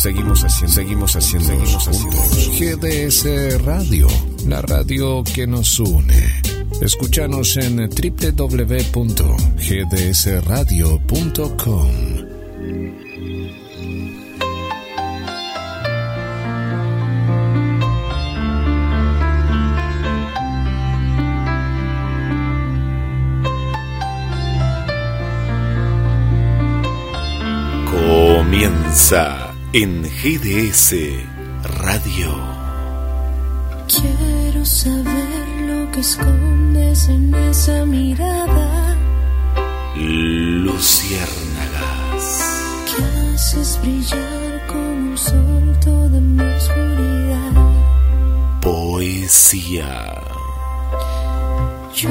Seguimos haciendo, seguimos haciendo, seguimos juntos. GDS Radio, la radio que nos une. Escúchanos en www.gdsradio.com. Comienza en GDS Radio. Quiero saber lo que escondes en esa mirada. Luciérnagas. Que haces brillar como un sol toda mi oscuridad. Poesía. Yo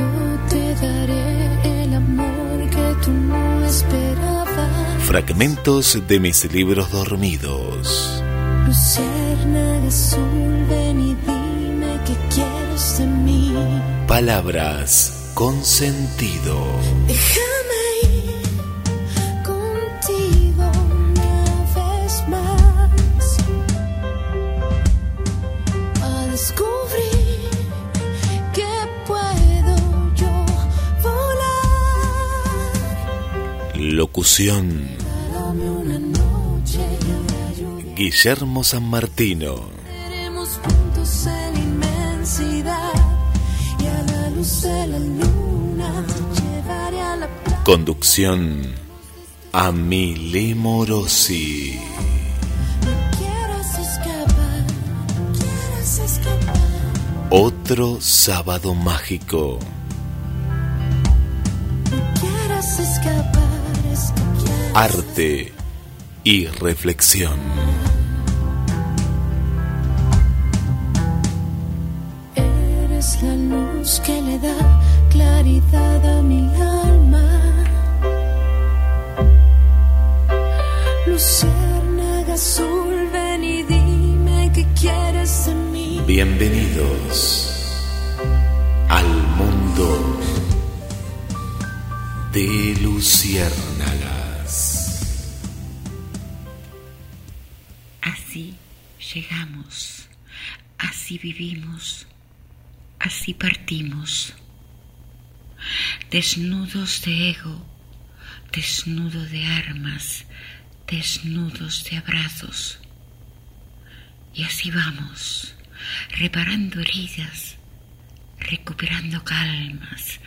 te daré el amor que tú no esperabas. Fragmentos de mis libros dormidos. Luciérnaga azul, ven y dime qué quieres de mí. Palabras con sentido. Déjame ir contigo una vez más a descubrir que puedo yo volar. Locución. Guillermo San Martino. Veremos juntos en la inmensidad y a la luz de la luna llevaré a la playa. Conducción. Morosi. Escapar, quieras escapar. Otro sábado mágico. Escapar, es que quieras Arte y reflexión. Claridad a mi alma. Luciérnaga azul, ven y dime qué quieres de mí. Bienvenidos al mundo de Luciérnagas. Así llegamos, así vivimos, así partimos. Desnudos de ego, desnudo de armas, desnudos de abrazos. Y así vamos, reparando heridas, recuperando calmas,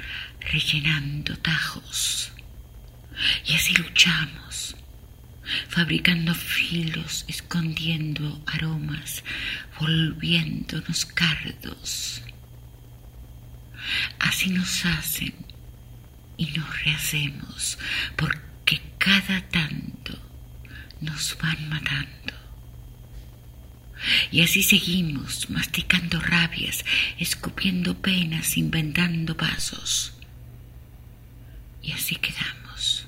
rellenando tajos. Y así luchamos, fabricando filos, escondiendo aromas, volviéndonos cardos. Así nos hacen y nos rehacemos, porque cada tanto nos van matando. Y así seguimos, masticando rabias, escupiendo penas, inventando pasos. Y así quedamos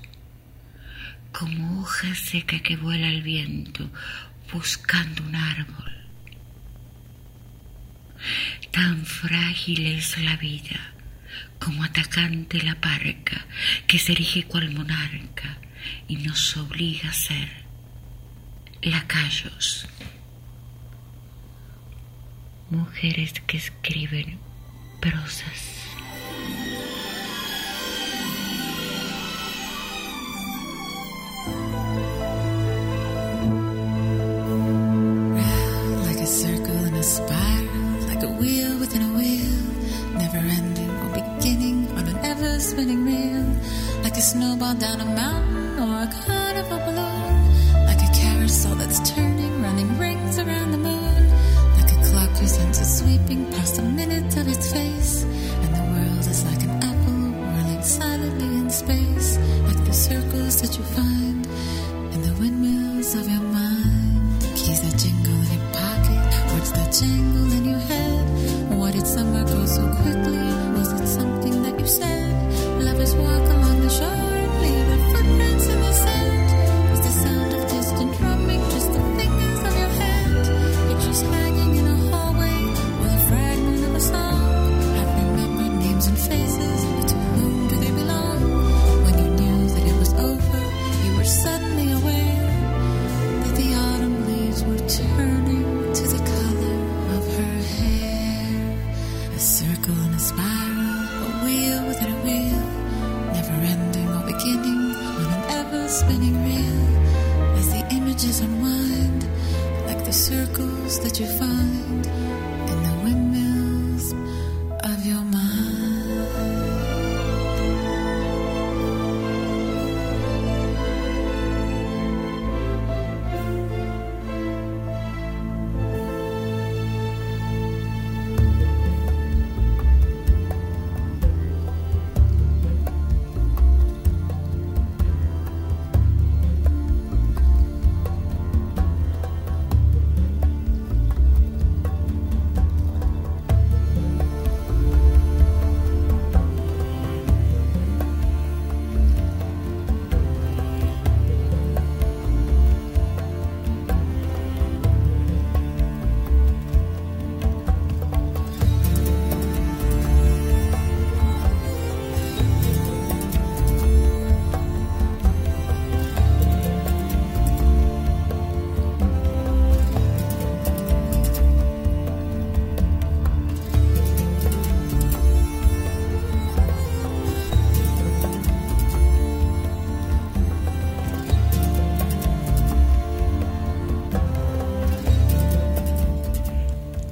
como hoja seca que vuela al viento buscando un árbol. Tan frágil es la vida como atacante la parca que se erige cual monarca y nos obliga a ser lacayos. Mujeres que escriben prosas. Like a circle in a spiral, like a wheel, spinning reel, like a snowball down a mountain or a carnival balloon, like a carousel that's turning, running rings around the moon, like a clock whose hands are sweeping past a minute of its face, and the world is like an apple whirling silently in space, like the circles that you find in the windmills of your mind. Keys that jingle in your pocket, words that jangle in your head. Why did summer go so quickly? Was it something that you said?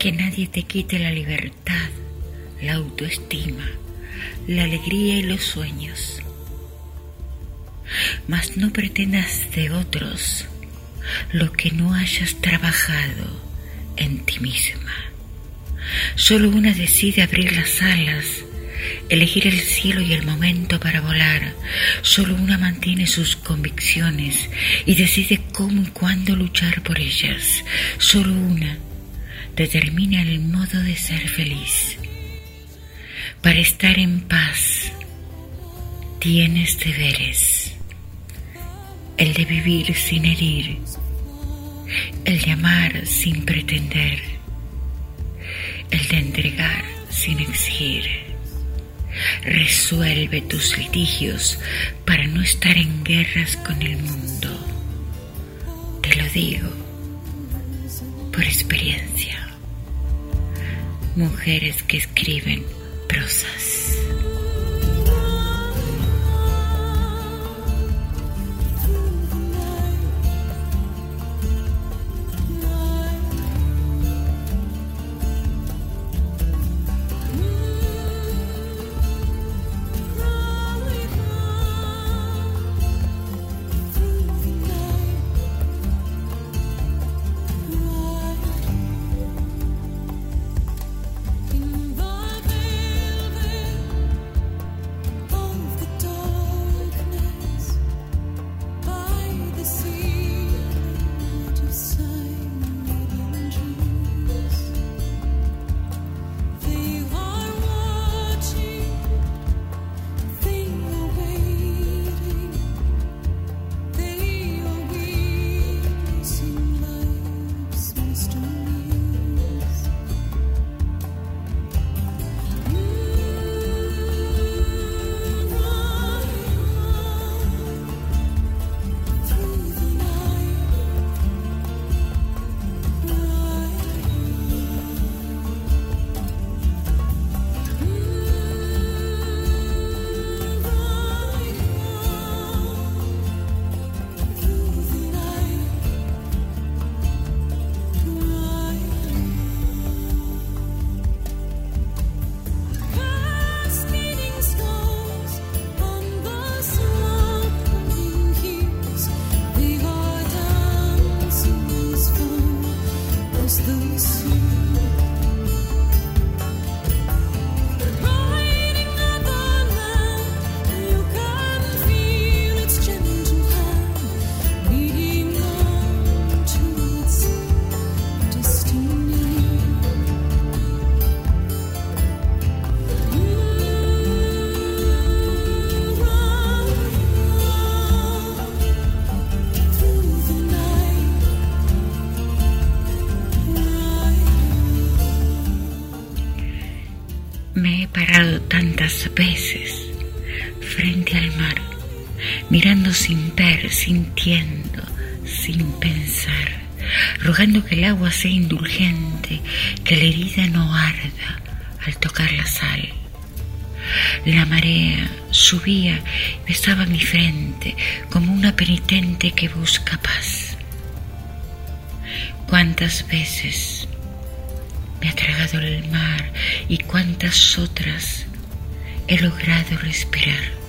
Que nadie te quite la libertad, la autoestima, la alegría y los sueños. Mas no pretendas de otros lo que no hayas trabajado en ti misma. Solo una decide abrir las alas, elegir el cielo y el momento para volar. Solo una mantiene sus convicciones y decide cómo y cuándo luchar por ellas. Solo una determina el modo de ser feliz. Para estar en paz tienes deberes. El de vivir sin herir, el de amar sin pretender, el de entregar sin exigir. Resuelve tus litigios para no estar en guerras con el mundo. Te lo digo por experiencia. Mujeres que escriben prosas. Sin pensar, rogando que el agua sea indulgente, que la herida no arda al tocar la sal. La marea subía y besaba mi frente como una penitente que busca paz. Cuántas veces me ha tragado el mar y cuántas otras he logrado respirar.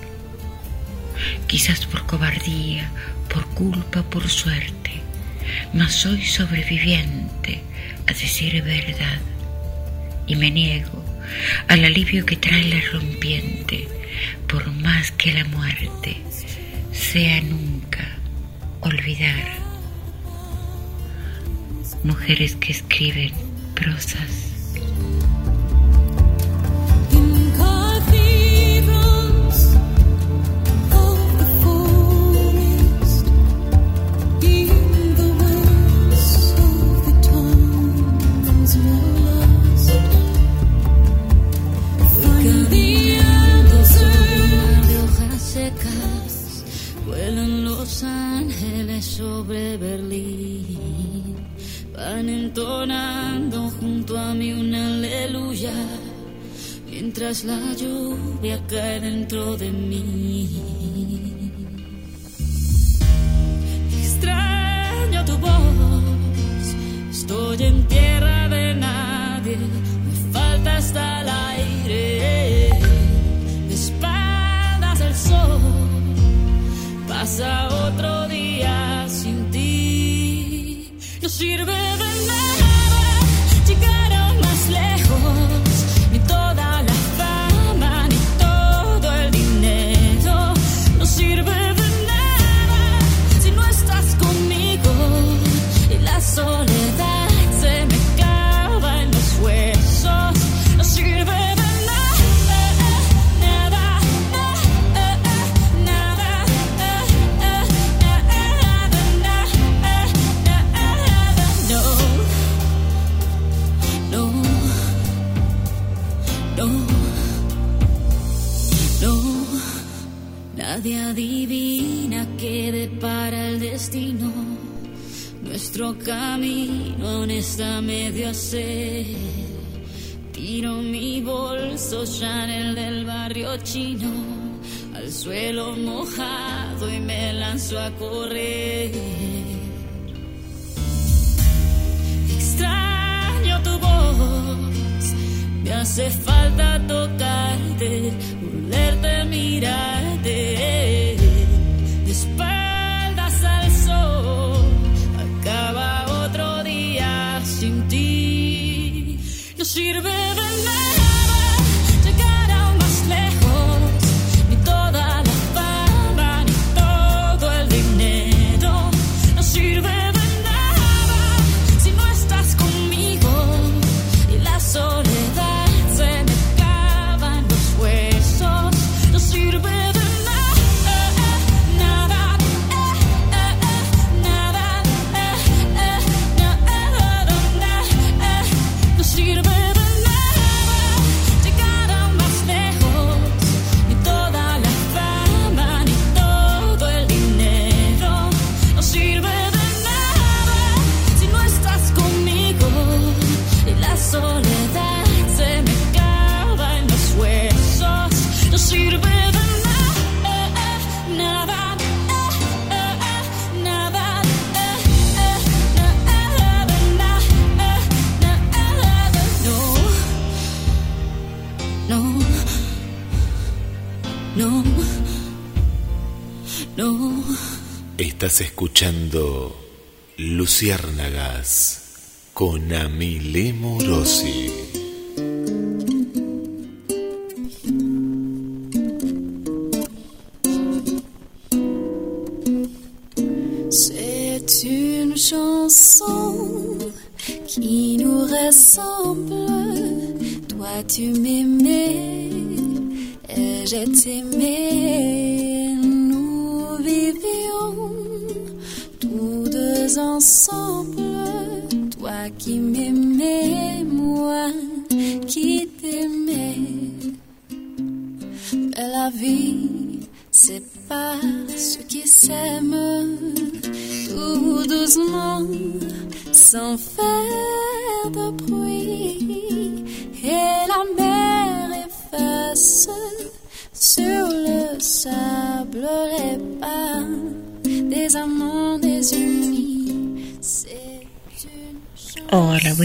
Quizás por cobardía, por culpa, por suerte, mas soy sobreviviente a decir verdad y me niego al alivio que trae la rompiente, por más que la muerte sea nunca olvidar. Mujeres que escriben prosas. Sobre Berlín. Van entonando junto a mí una aleluya mientras la lluvia cae dentro de mí. Extraño tu voz estoy en tierra de nadie me falta hasta el aire de espaldas al sol. Pasa otro día ti no sirve de nada nadie adivina qué depara el destino nuestro camino aún está medio a hacer Tiro mi bolso Chanel del barrio chino al suelo mojado y me lanzo a correr. Extraño tu voz, me hace falta tocarte, volverte, mirarte. De Estás escuchando Luciérnagas con Amile Morosi.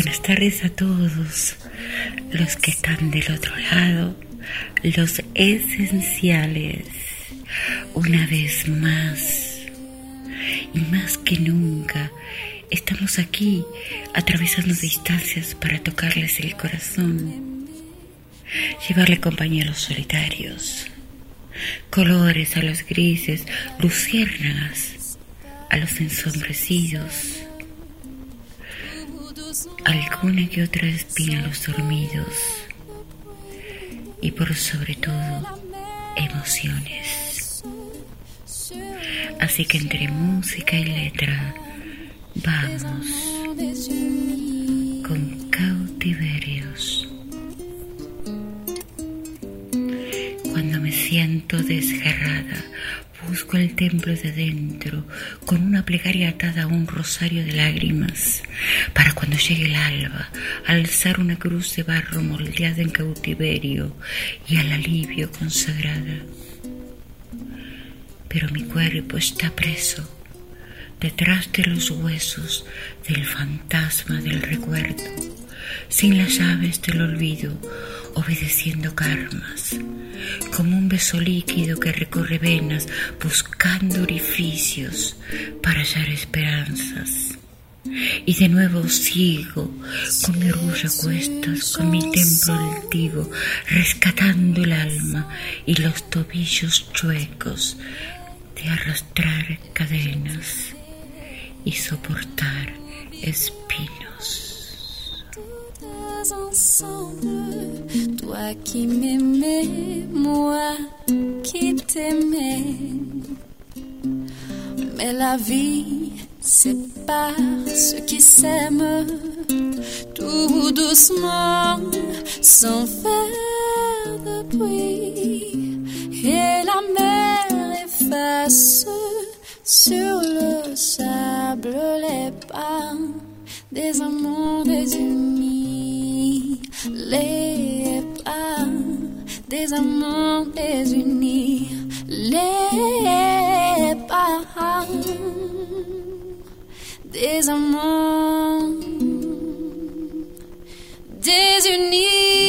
Buenas tardes a todos los que están del otro lado, los esenciales. Una vez más, y más que nunca, estamos aquí atravesando distancias para tocarles el corazón, llevarle compañía a los solitarios, colores a los grises, luciérnagas a los ensombrecidos alguna que otra espina los dormidos y por sobre todo emociones. Así que entre música y letra vamos con cautiverios. Cuando me siento desgarrada busco el templo de dentro con una plegaria atada a un rosario de lágrimas para cuando llegue el alba alzar una cruz de barro moldeada en cautiverio y al alivio consagrada. Pero mi cuerpo está preso detrás de los huesos del fantasma del recuerdo, sin las llaves del olvido, obedeciendo karmas como un beso líquido que recorre venas buscando orificios para hallar esperanzas. Y de nuevo sigo con mi orgullo a cuestas, con mi templo altivo, rescatando el alma y los tobillos chuecos de arrastrar cadenas y soportar espinos. Ensemble, toi qui m'aimais, moi qui t'aimais. Mais la vie sépare ceux qui s'aiment tout doucement, sans faire de bruit. Et la mer efface sur le sable les pas des amants désunis, les pas des amants désunis, les pas des amants désunis.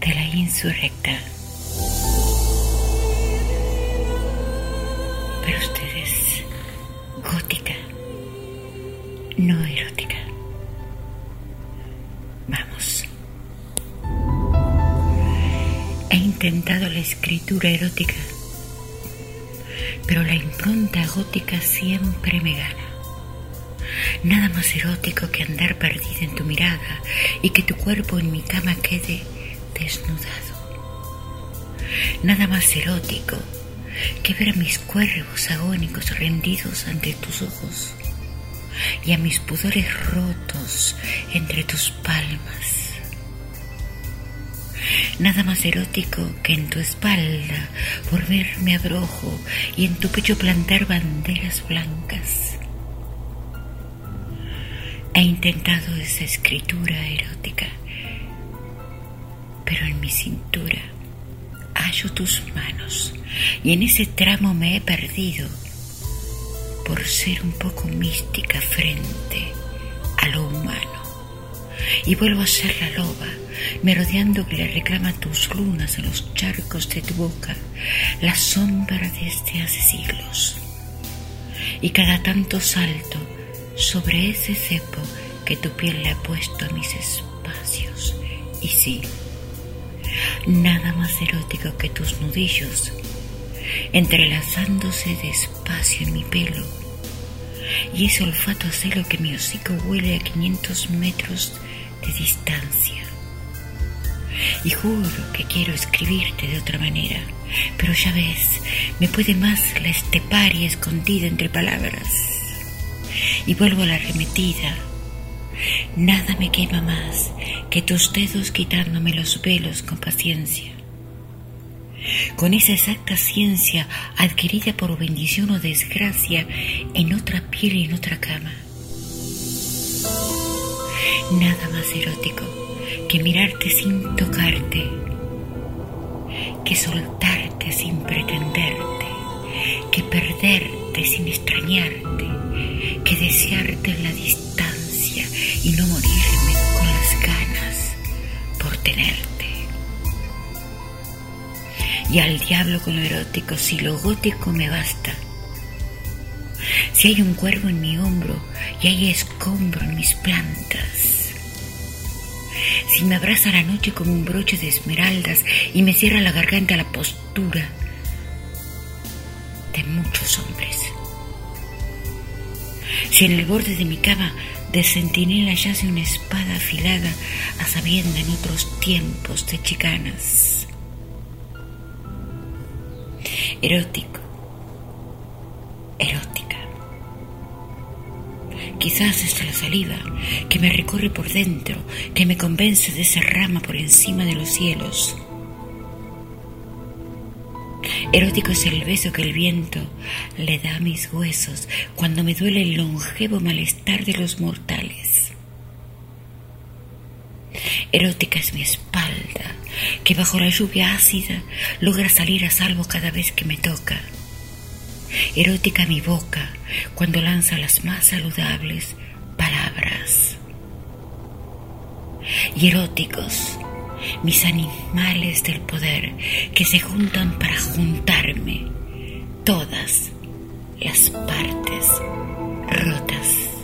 De la insurrecta. Pero ustedes, gótica, no erótica. Vamos. He intentado la escritura erótica, pero la impronta gótica siempre me gana. Nada más erótico que andar perdida en tu mirada y que tu cuerpo en mi cama quede desnudado. Nada más erótico que ver a mis cuervos agónicos rendidos ante tus ojos y a mis pudores rotos entre tus palmas. Nada más erótico que en tu espalda volverme abrojo y en tu pecho plantar banderas blancas. He intentado esa escritura erótica, pero en mi cintura hallo tus manos y en ese tramo me he perdido por ser un poco mística frente a lo humano. Y vuelvo a ser la loba, merodeando que le reclama tus lunas en los charcos de tu boca, la sombra desde hace siglos. Y cada tanto salto sobre ese cepo que tu piel le ha puesto a mis espacios. Y sí, nada más erótico que tus nudillos, entrelazándose despacio en mi pelo, y ese olfato a celo que mi hocico huele a 500 metros de distancia. Y juro que quiero escribirte de otra manera, pero ya ves, me puede más la esteparia escondida entre palabras. Y vuelvo a la arremetida. Nada me quema más que tus dedos quitándome los velos con paciencia. Con esa exacta ciencia adquirida por bendición o desgracia en otra piel y en otra cama. Nada más erótico que mirarte sin tocarte, que soltarte sin pretenderte, que perderte sin extrañarte, que desearte en la distancia y no morirme con las ganas por tenerte. Y al diablo con lo erótico, si lo gótico me basta. Si hay un cuervo en mi hombro y hay escombro en mis plantas. Si me abraza la noche como un broche de esmeraldas y me cierra la garganta la postura de muchos hombres. Si en el borde de mi cama de centinela yace una espada afilada a sabienda en otros tiempos de chicanas. Erótico, erótica. Quizás es la saliva que me recorre por dentro, que me convence de esa rama por encima de los cielos. Erótico es el beso que el viento le da a mis huesos cuando me duele el longevo malestar de los mortales. Erótica es mi espalda, que bajo la lluvia ácida logra salir a salvo cada vez que me toca. Erótica mi boca cuando lanza las más saludables palabras. Y eróticos mis animales del poder que se juntan para juntarme todas las partes rotas.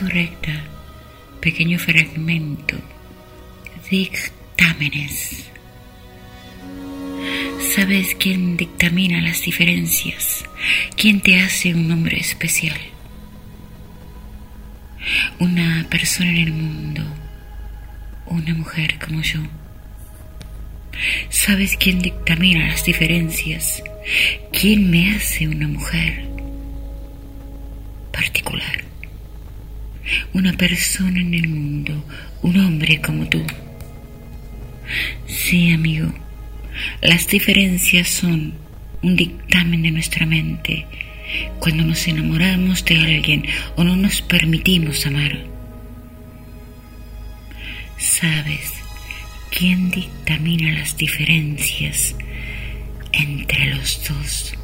Insurrecta, pequeño fragmento, dictámenes. ¿Sabes quién dictamina las diferencias? ¿Quién te hace un hombre especial? Una persona en el mundo, una mujer como yo. ¿Sabes quién dictamina las diferencias? ¿Quién me hace una mujer particular? Una persona en el mundo, un hombre como tú. Sí, amigo, Las diferencias son un dictamen de nuestra mente cuando nos enamoramos de alguien o no nos permitimos amar. ¿Sabes quién dictamina las diferencias entre los dos?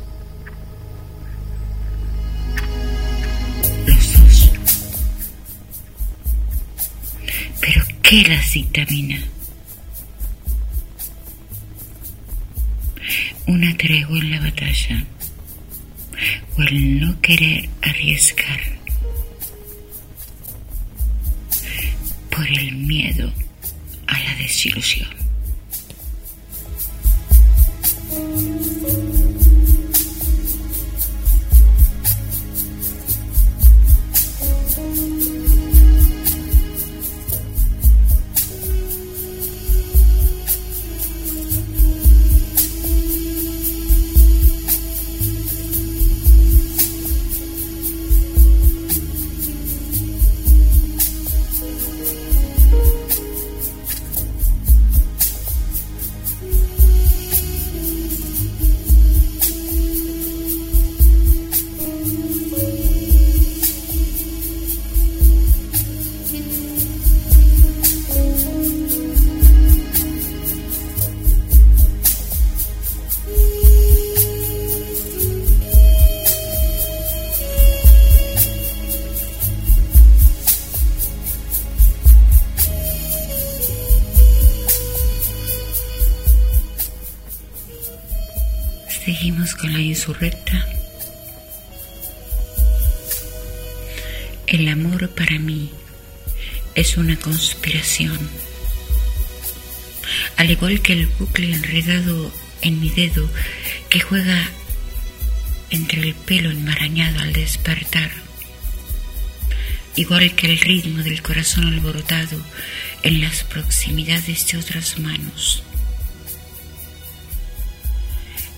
Qué las dictamina? Una tregua en la batalla o el no querer arriesgar por el miedo a la desilusión. Una conspiración. Al igual que el bucle enredado en mi dedo que juega entre el pelo enmarañado al despertar. Igual que el ritmo del corazón alborotado en las proximidades de otras manos.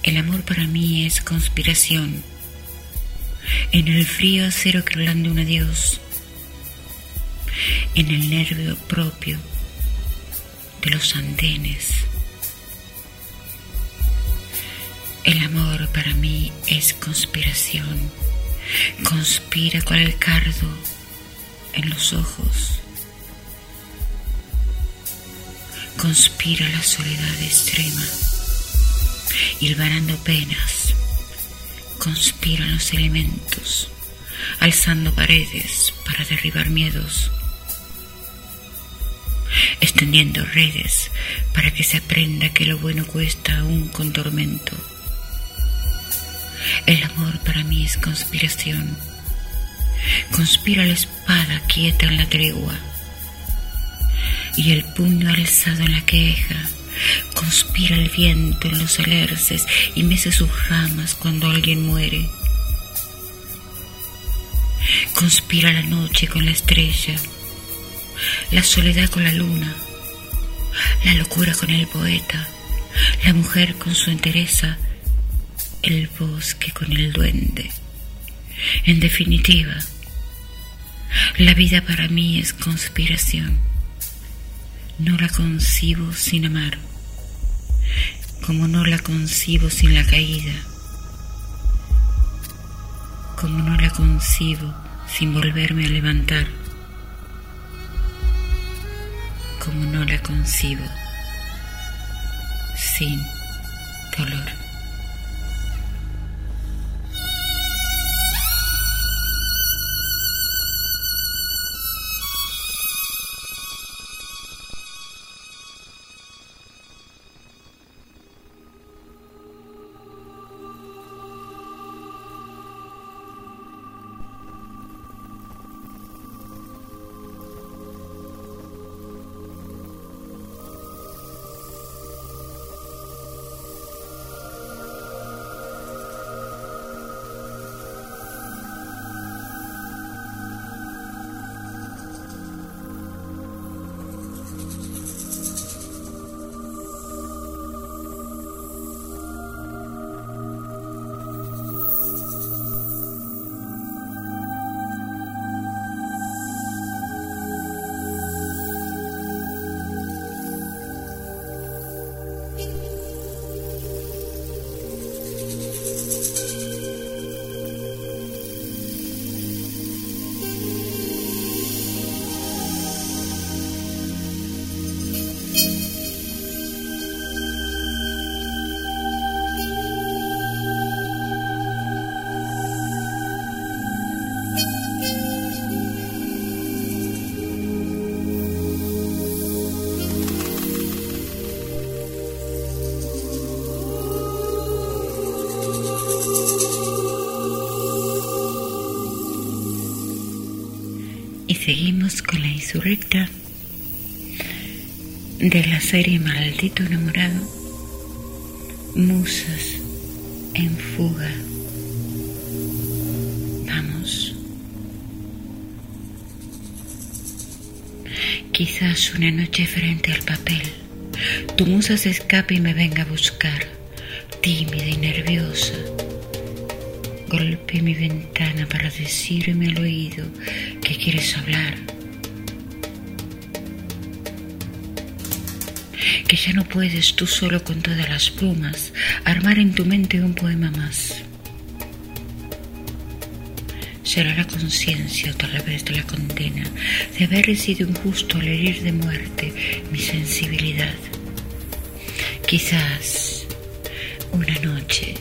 El amor para mí es conspiración. En el frío acero que un adiós. En el nervio propio de los andenes. El amor para mí es conspiración. Conspira cual el cardo en los ojos. Conspira la soledad extrema hilvanando penas, conspiran los elementos, alzando paredes para derribar miedos, extendiendo redes para que se aprenda que lo bueno cuesta aún con tormento. El amor para mí es conspiración. Conspira la espada quieta en la tregua y el puño alzado en la queja Conspira el viento en los alerces y mece sus ramas cuando alguien muere. Conspira la noche con la estrella, la soledad con la luna, la locura con el poeta, la mujer con su entereza, el bosque con el duende. En definitiva, la vida para mí es conspiración. No la concibo sin amar como no la concibo sin la caída, como no la concibo sin volverme a levantar, como no la concibo sin dolor. Maldito enamorado, Musas en fuga. Vamos. Quizás una noche frente al papel, tu musa se escape y me venga a buscar, tímida y nerviosa Golpe mi ventana para decirme al oído que quieres hablar. Ya no puedes tú solo con todas las plumas armar en tu mente un poema más. Será la conciencia otra vez de la condena de haber sido injusto al herir de muerte mi sensibilidad. Quizás una noche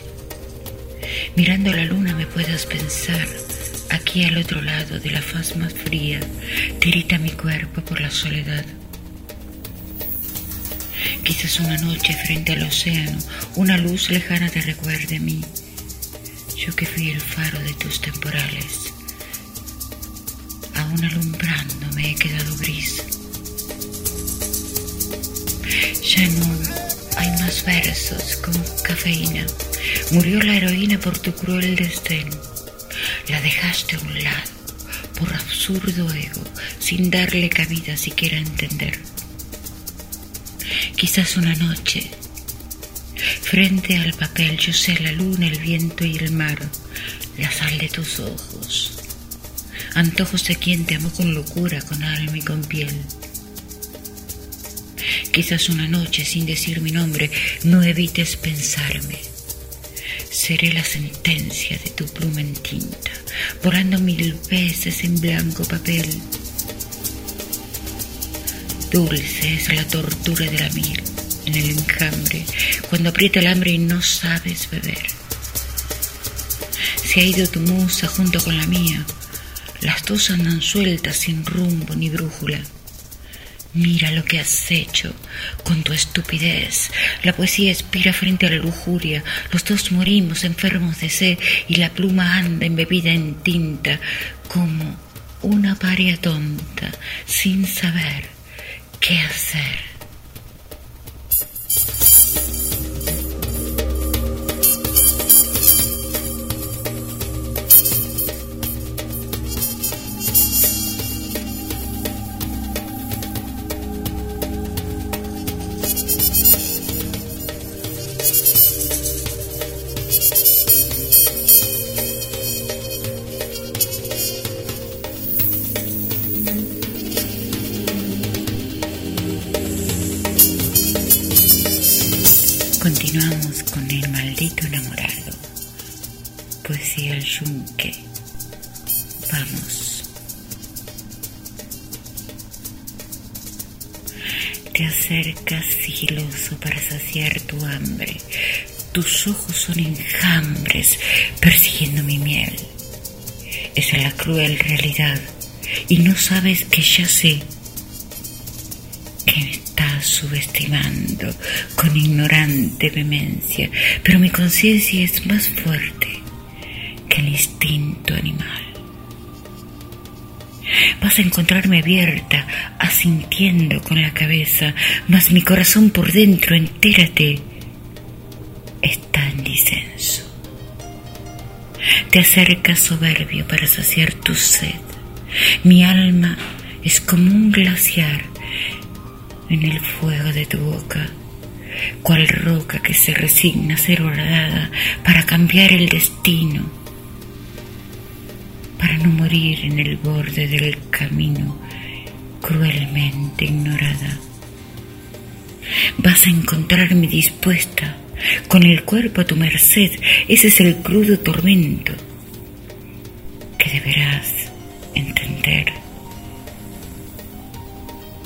Mirando la luna me puedas pensar, aquí al otro lado de la faz más fría, tirita mi cuerpo por la soledad. Quizás una noche frente al océano, una luz lejana te recuerde a mí, yo que fui el faro de tus temporales. Aún alumbrando me he quedado gris. Ya no hay más versos con cafeína Murió la heroína por tu cruel desdén. La dejaste a un lado por absurdo ego, sin darle cabida siquiera a entender. Quizás una noche, frente al papel, yo sé la luna, el viento y el mar, la sal de tus ojos, antojos de quien te amó con locura, con alma y con piel. Quizás una noche, sin decir mi nombre, no evites pensarme seré la sentencia de tu pluma en tinta, volando mil veces en blanco papel. Dulce es la tortura de la miel en el enjambre, cuando aprieta el hambre y no sabes beber. Se ha ido tu musa junto con la mía, las dos andan sueltas sin rumbo ni brújula. Mira lo que has hecho con tu estupidez. La poesía expira frente a la lujuria. Los dos morimos enfermos de sed y la pluma anda embebida en tinta como una paria tonta sin saber qué hacer. Tus ojos son enjambres persiguiendo mi miel. Esa es la cruel realidad y no sabes que ya sé que me estás subestimando con ignorante vehemencia, pero mi conciencia es más fuerte que el instinto animal. Vas a encontrarme abierta, asintiendo con la cabeza, mas mi corazón por dentro, entérate, está en disenso. Te acercas soberbio para saciar tu sed. Mi alma es como un glaciar en el fuego de tu boca, cual roca que se resigna a ser horadada para cambiar el destino, para no morir en el borde del camino cruelmente ignorada. Vas a encontrarme dispuesta con el cuerpo a tu merced. Ese es el crudo tormento que deberás entender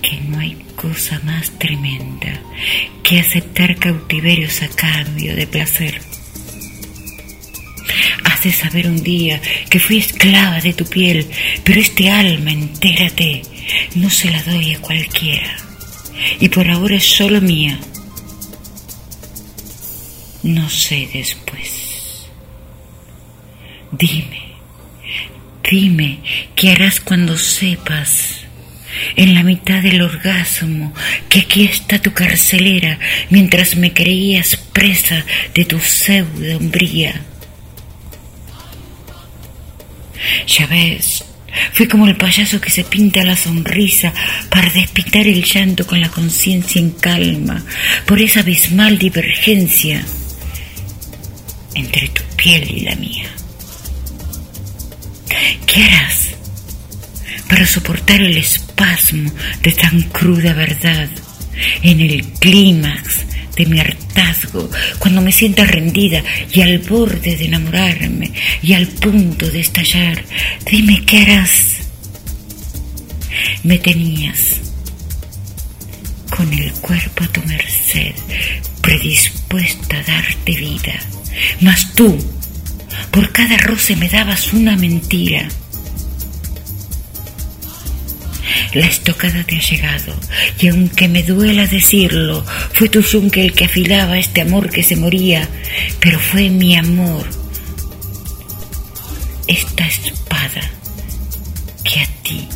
que no hay cosa más tremenda que aceptar cautiverios a cambio de placer. De saber un día que fui esclava de tu piel, pero este alma, entérate, no se la doy a cualquiera. Y por ahora es solo mía. No sé después. Dime, dime qué harás cuando sepas en la mitad del orgasmo, que aquí está tu carcelera, mientras me creías presa de tu pseudo hombría. Ya ves, fui como el payaso que se pinta la sonrisa para despintar el llanto con la conciencia en calma, por esa abismal divergencia entre tu piel y la mía. ¿Qué harás para soportar el espasmo de tan cruda verdad en el clímax de mi hartazgo, cuando me sienta rendida y al borde de enamorarme y al punto de estallar? Dime qué harás. Me tenías con el cuerpo a tu merced, predispuesta a darte vida mas tú, por cada roce me dabas una mentira. La estocada te ha llegado, y aunque me duela decirlo, fue tu yunque el que afilaba este amor que se moría, pero fue mi amor, esta espada que a ti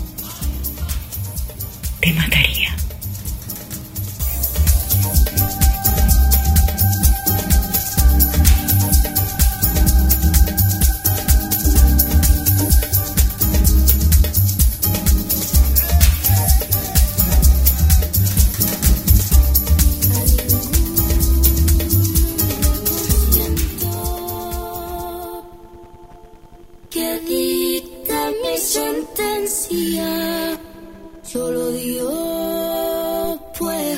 te mataría.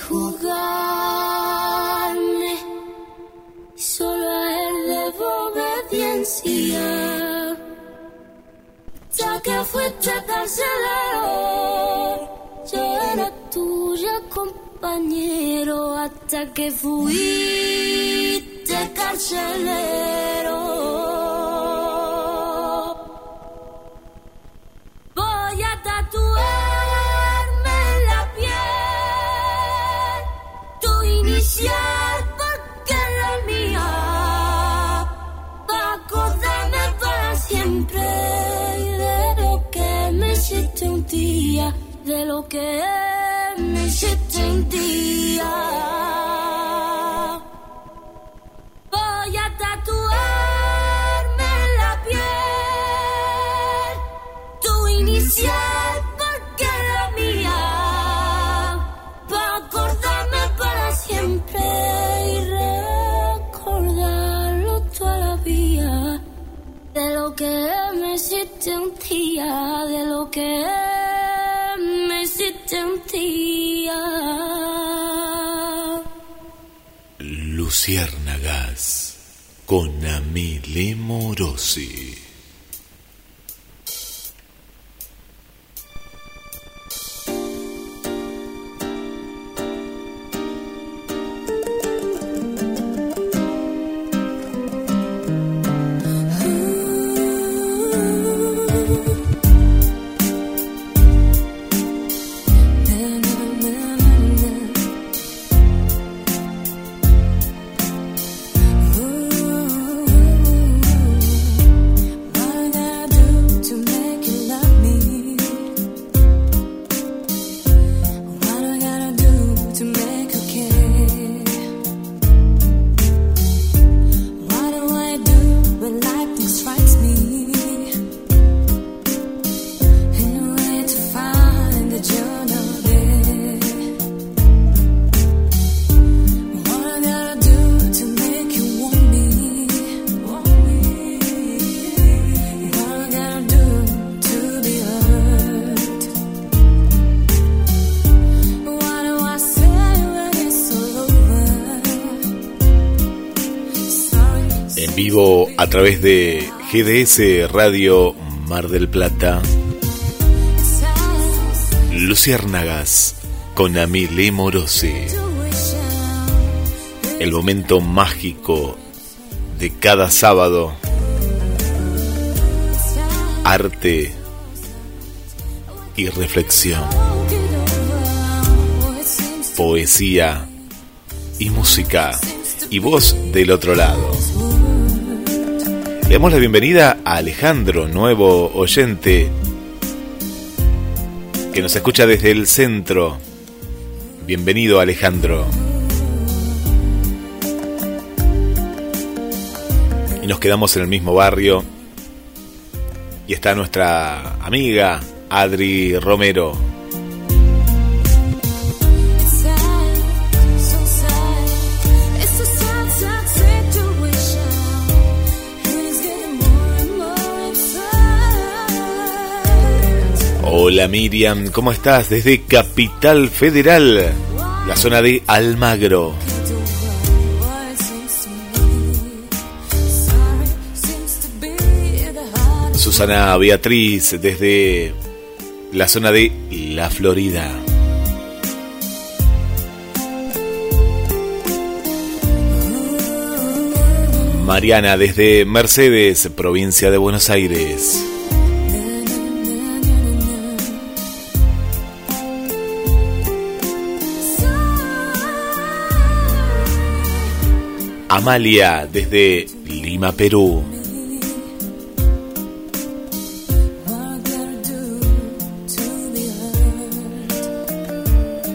Puede juzgarme. Solo a Él debo obediencia. Ya que fuiste carcelero, yo era tuyo compañero hasta que fuiste carcelero. De lo que me hiciste un día. Voy a tatuarme en la piel tu inicial porque la mía. Para acordarme para siempre y recordarlo toda la vida. De lo que me hiciste un día, de lo que Luciérnagas con Amile Morosi. Través de GDS Radio Mar del Plata. Luciérnagas con Amile Morosi. El momento mágico de cada sábado. Arte y reflexión. Poesía y música. Y voz del otro lado. Le damos la bienvenida a Alejandro, nuevo oyente que nos escucha desde el centro. Bienvenido Alejandro. Y nos quedamos en el mismo barrio. Y está nuestra amiga Adri Romero. Hola Miriam, ¿cómo estás? Desde Capital Federal, la zona de Almagro. Susana Beatriz, desde la zona de La Florida. Mariana desde Mercedes, provincia de Buenos Aires. Amalia desde Lima, Perú.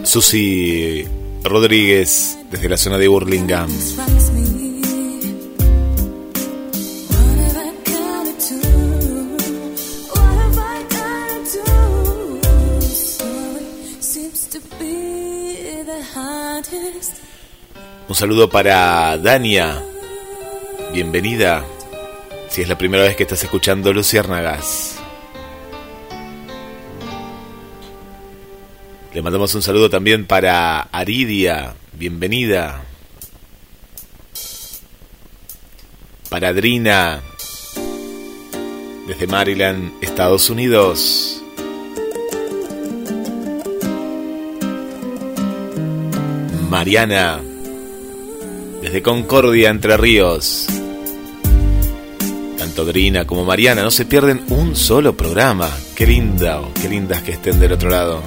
Susi Rodríguez desde la zona de Burlingame. Un saludo para Dania. Bienvenida. Si es la primera vez que estás escuchando Luciérnagas. Le mandamos un saludo también para Aridia. Bienvenida. Para Adrina. Desde Maryland, Estados Unidos. Mariana desde Concordia, Entre Ríos. Tanto Drina como Mariana no se pierden un solo programa. Qué linda, qué lindas que estén del otro lado.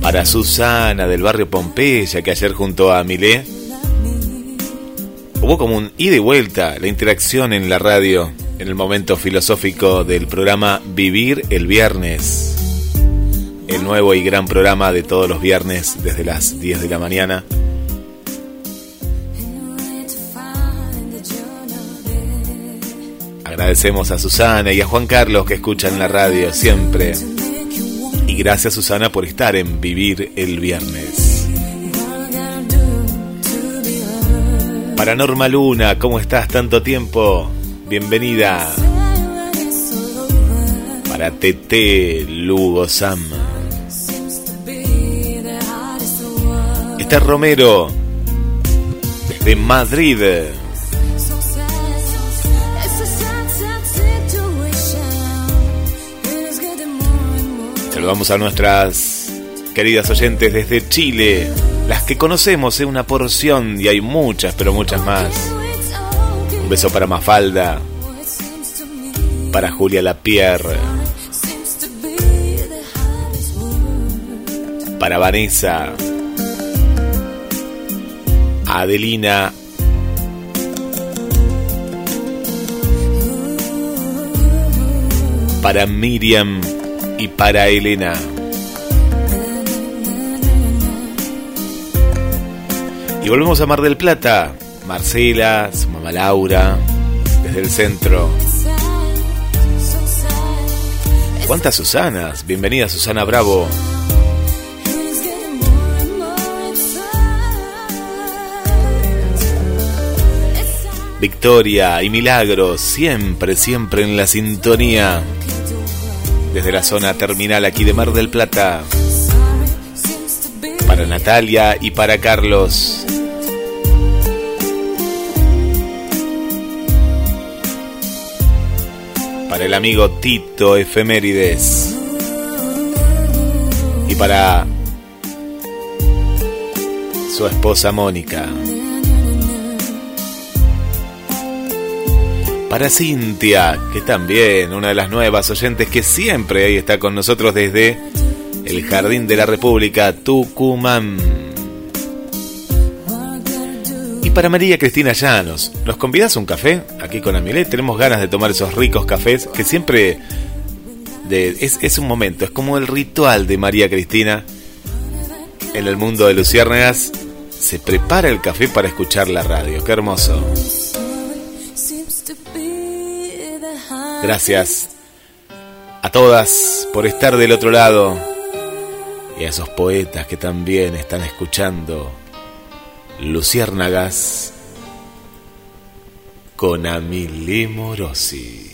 Para Susana del barrio Pompeya, que ayer junto a Milé hubo como un ida y vuelta, la interacción en la radio, en el momento filosófico del programa Vivir el Viernes el nuevo y gran programa de todos los viernes desde las 10 de la mañana. Agradecemos a Susana y a Juan Carlos que escuchan la radio siempre. Y gracias Susana por estar en Vivir el Viernes. Paranormal Luna, ¿cómo estás tanto tiempo? Bienvenida. Para TT Lugo Sam. Esther Romero, desde Madrid. Saludamos a nuestras queridas oyentes desde Chile, las que conocemos en una porción y hay muchas, pero muchas más. Un beso para Mafalda, para Julia Lapierre, para Vanessa. Adelina. Para Miriam y para Elena. Y volvemos a Mar del Plata. Marcela, su mamá Laura, desde el centro. ¿Cuántas Susanas? Bienvenida Susana Bravo. Victoria y Milagro, siempre, siempre en la sintonía. Desde la zona terminal aquí de Mar del Plata. Para Natalia y para Carlos. Para el amigo Tito Efemérides. Y para su esposa Mónica. Para Cintia, que también una de las nuevas oyentes que siempre ahí está con nosotros desde el Jardín de la República, Tucumán. Y para María Cristina Llanos, ¿nos convidas un café aquí con Amilet? Tenemos ganas de tomar esos ricos cafés que siempre es, es un momento, es como el ritual de María Cristina en el mundo de Luciérnagas se prepara el café para escuchar la radio. Qué hermoso. Gracias a todas por estar del otro lado y a esos poetas que también están escuchando Luciérnagas con Amilí Morosi.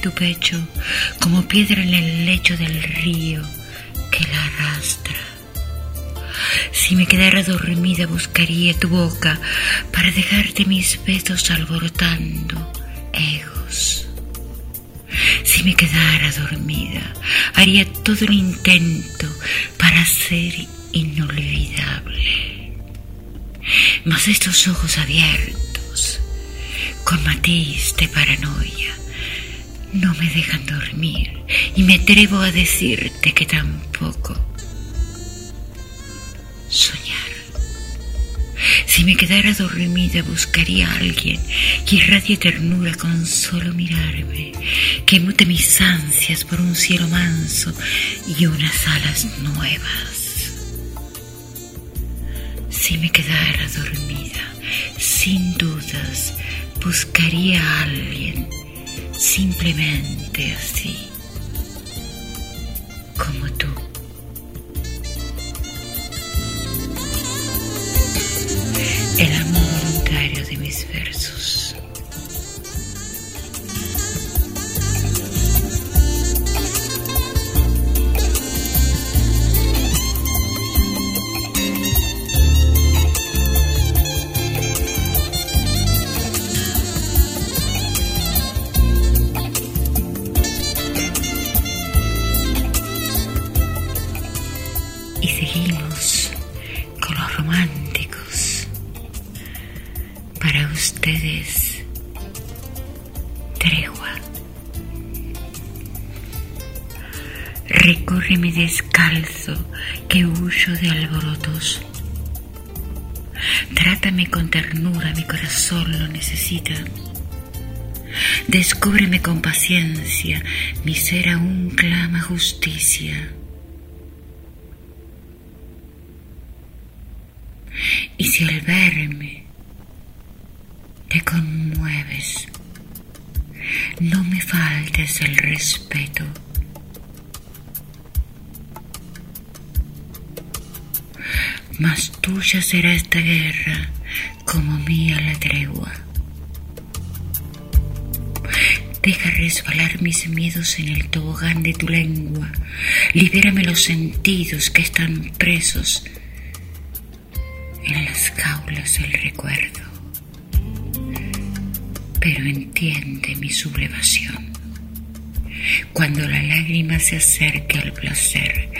Tu pecho como piedra en el lecho del río que la arrastra. Si me quedara dormida, buscaría tu boca para dejarte mis besos alborotando egos. Si me quedara dormida, haría todo el intento para ser inolvidable. Mas estos ojos abiertos, con matiz de paranoia, no me dejan dormir y me atrevo a decirte que tampoco soñar. Si me quedara dormida buscaría a alguien que irradie ternura con solo mirarme, que mute mis ansias por un cielo manso y unas alas nuevas. Si me quedara dormida, sin dudas buscaría a alguien simplemente así, como tú. el amor voluntario de mis versos. Ustedes, tregua. Recórreme descalzo, que huyo de alborotos. Trátame con ternura, mi corazón lo necesita. Descúbreme con paciencia, mi ser aún clama justicia. Y si al verme te conmueves, no me faltes el respeto. Mas tuya será esta guerra como mía la tregua. Deja resbalar mis miedos en el tobogán de tu lengua. Libérame los sentidos que están presos en las jaulas del recuerdo. Pero entiende mi sublevación. Cuando la lágrima se acerque al placer,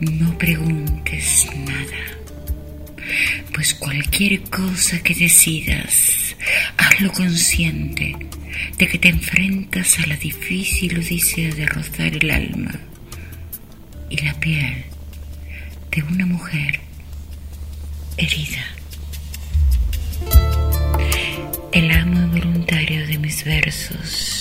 no preguntes nada pues cualquier cosa que decidas, hazlo consciente de que te enfrentas a la difícil odisea de rozar el alma y la piel de una mujer herida. El amo voluntario de mis versos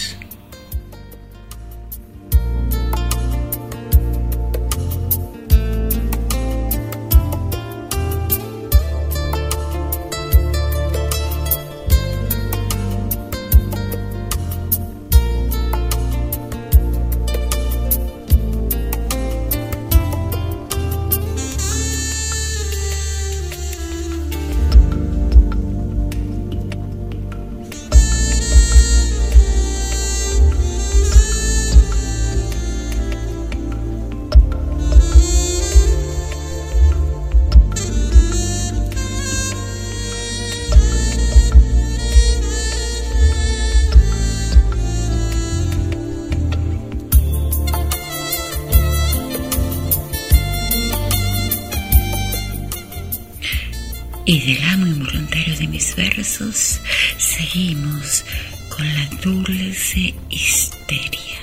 seguimos con la dulce histeria.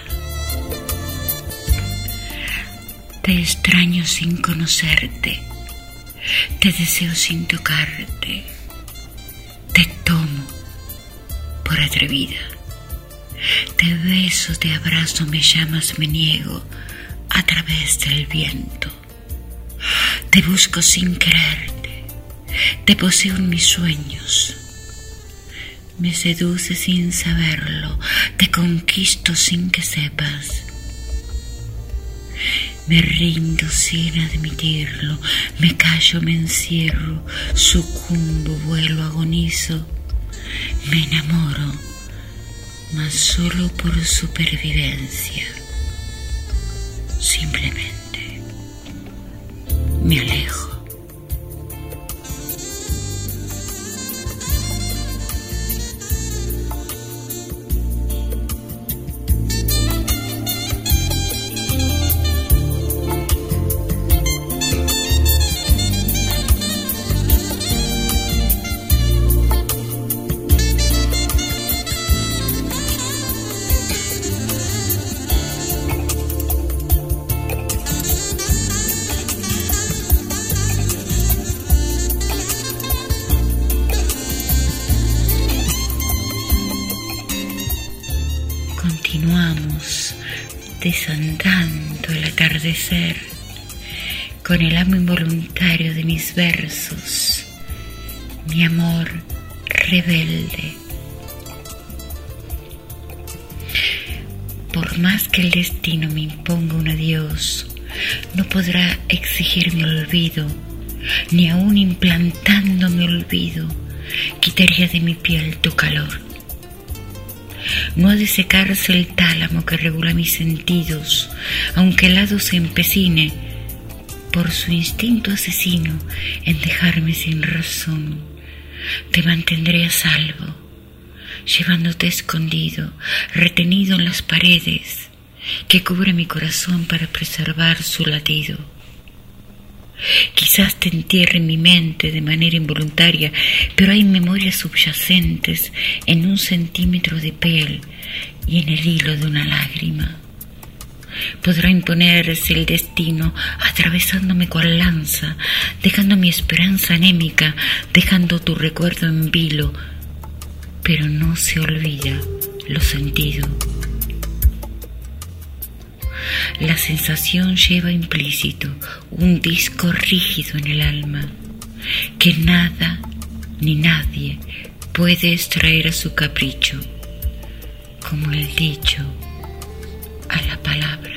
Te extraño sin conocerte, te deseo sin tocarte, te tomo por atrevida, te beso, te abrazo, me llamas, me niego a través del viento, te busco sin querer te poseo en mis sueños. Me seduce sin saberlo, te conquisto sin que sepas. Me rindo sin admitirlo, me callo, me encierro, sucumbo, vuelo, agonizo, me enamoro, mas solo por supervivencia. Simplemente me alejo. Con el amo involuntario de mis versos, mi amor rebelde. Por más que el destino me imponga un adiós, no podrá exigir mi olvido, ni aun implantándome olvido, quitaría de mi piel tu calor no ha de secarse el tálamo que regula mis sentidos, aunque el hado se empecine por su instinto asesino en dejarme sin razón. Te mantendré a salvo, llevándote escondido, retenido en las paredes que cubre mi corazón para preservar su latido Quizás te entierre en mi mente de manera involuntaria, pero hay memorias subyacentes en un centímetro de piel y en el hilo de una lágrima. Podrá imponerse el destino, atravesándome cual lanza, dejando mi esperanza anémica, dejando tu recuerdo en vilo, pero no se olvida lo sentido. La sensación lleva implícito un disco rígido en el alma, que nada ni nadie puede extraer a su capricho, como el dicho a la palabra.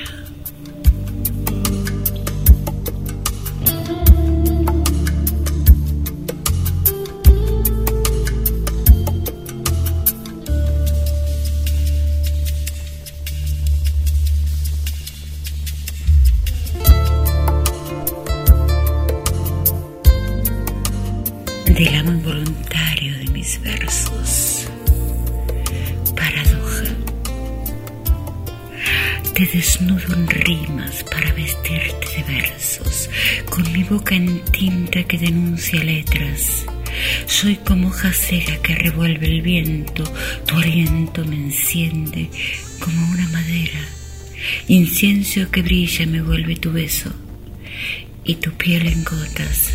del amo desnudo en rimas para vestirte de versos, con mi boca en tinta que denuncia letras. Soy como hoja seca que revuelve el viento, tu aliento me enciende como una madera. Incienso que brilla me vuelve tu beso, y tu piel en gotas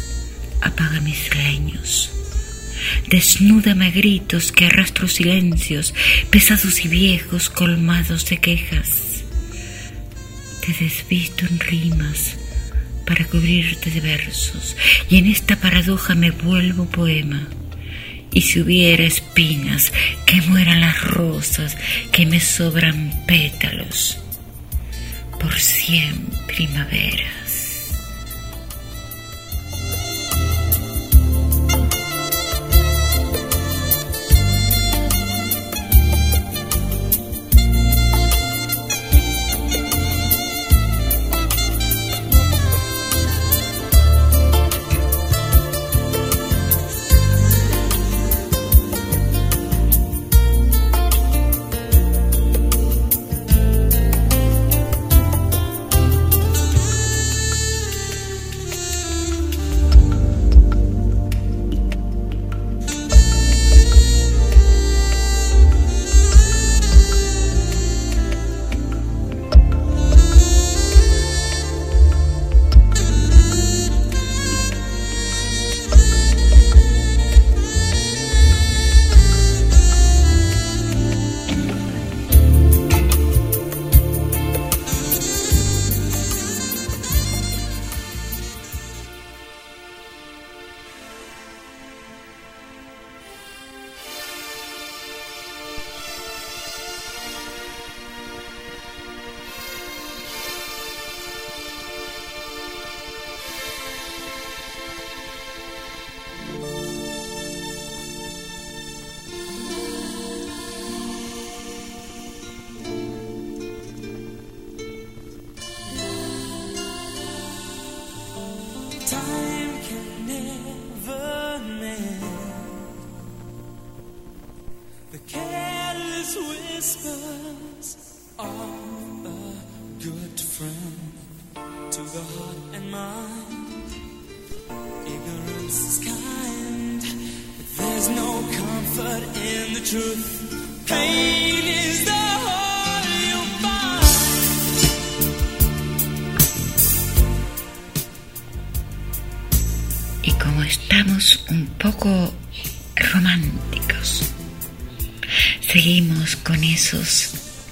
apaga mis leños. Desnúdame a gritos que arrastro silencios, pesados y viejos, colmados de quejas. Te desvisto en rimas para cubrirte de versos, y en esta paradoja me vuelvo poema. Y si hubiera espinas, que mueran las rosas, que me sobran pétalos, por cien primaveras.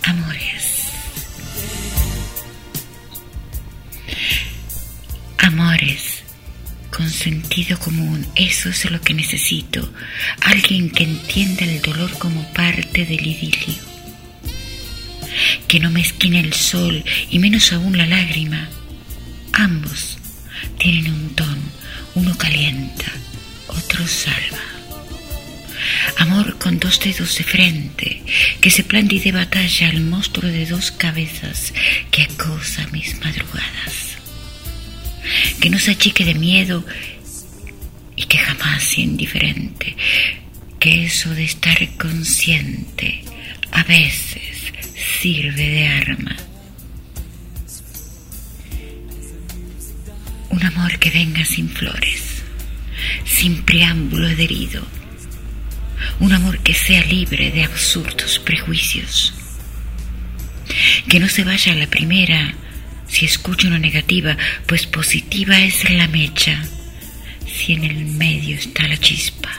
Amores. Amores con sentido común, eso es lo que necesito. Alguien que entienda el dolor como parte del idilio. Que no mezquine el sol y menos aún la lágrima. Ambos tienen un tono, uno calienta, otro salva. Amor con dos dedos de frente, que se plante y de batalla al monstruo de dos cabezas que acosa mis madrugadas. Que no se achique de miedo y que jamás sea indiferente. Que eso de estar consciente a veces sirve de arma. Un amor que venga sin flores, sin preámbulo adherido. Un amor que sea libre de absurdos prejuicios. Que no se vaya a la primera si escucho una negativa, pues positiva es la mecha si en el medio está la chispa.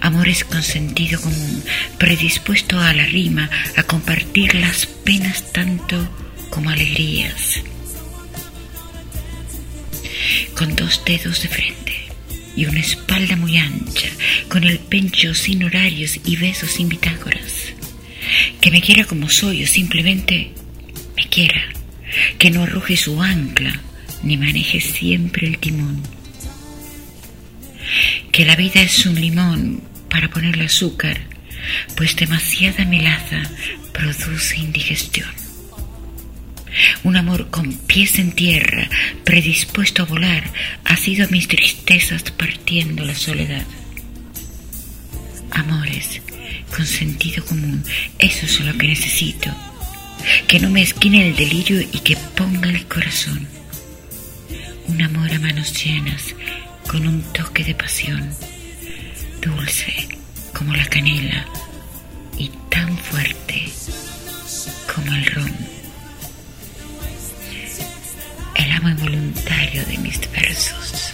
Amores con sentido común, predispuesto a la rima, a compartir las penas tanto como alegrías. Con dos dedos de frente y una espalda muy ancha, con el pencho sin horarios y besos sin bitácoras. Que me quiera como soy o simplemente me quiera. Que no arroje su ancla ni maneje siempre el timón. Que la vida es un limón para ponerle azúcar, pues demasiada melaza produce indigestión. Un amor con pies en tierra, predispuesto a volar, ha sido mis tristezas partiendo la soledad. Amores con sentido común, eso es lo que necesito. Que no me esquine el delirio y que ponga el corazón. Un amor a manos llenas, con un toque de pasión, dulce como la canela y tan fuerte como el ron de mis versos.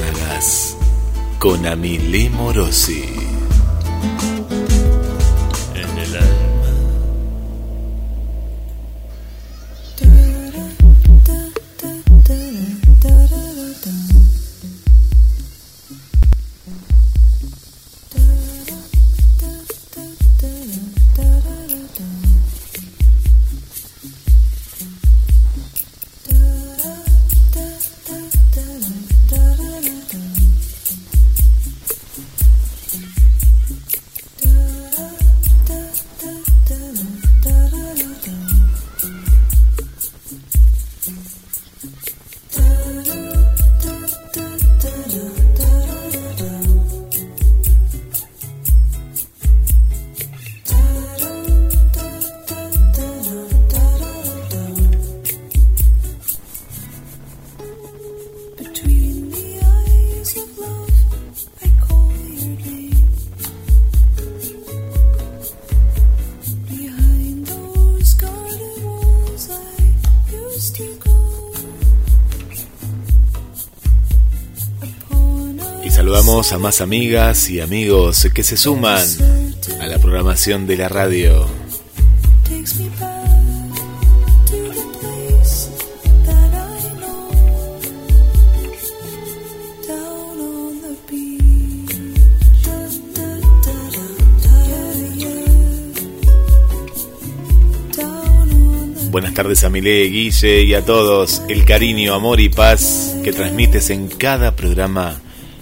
con Amile Morosi. Más amigas y amigos que se suman a la programación de la radio. Buenas tardes a Milé, Guille y a todos. El cariño, amor y paz que transmites en cada programa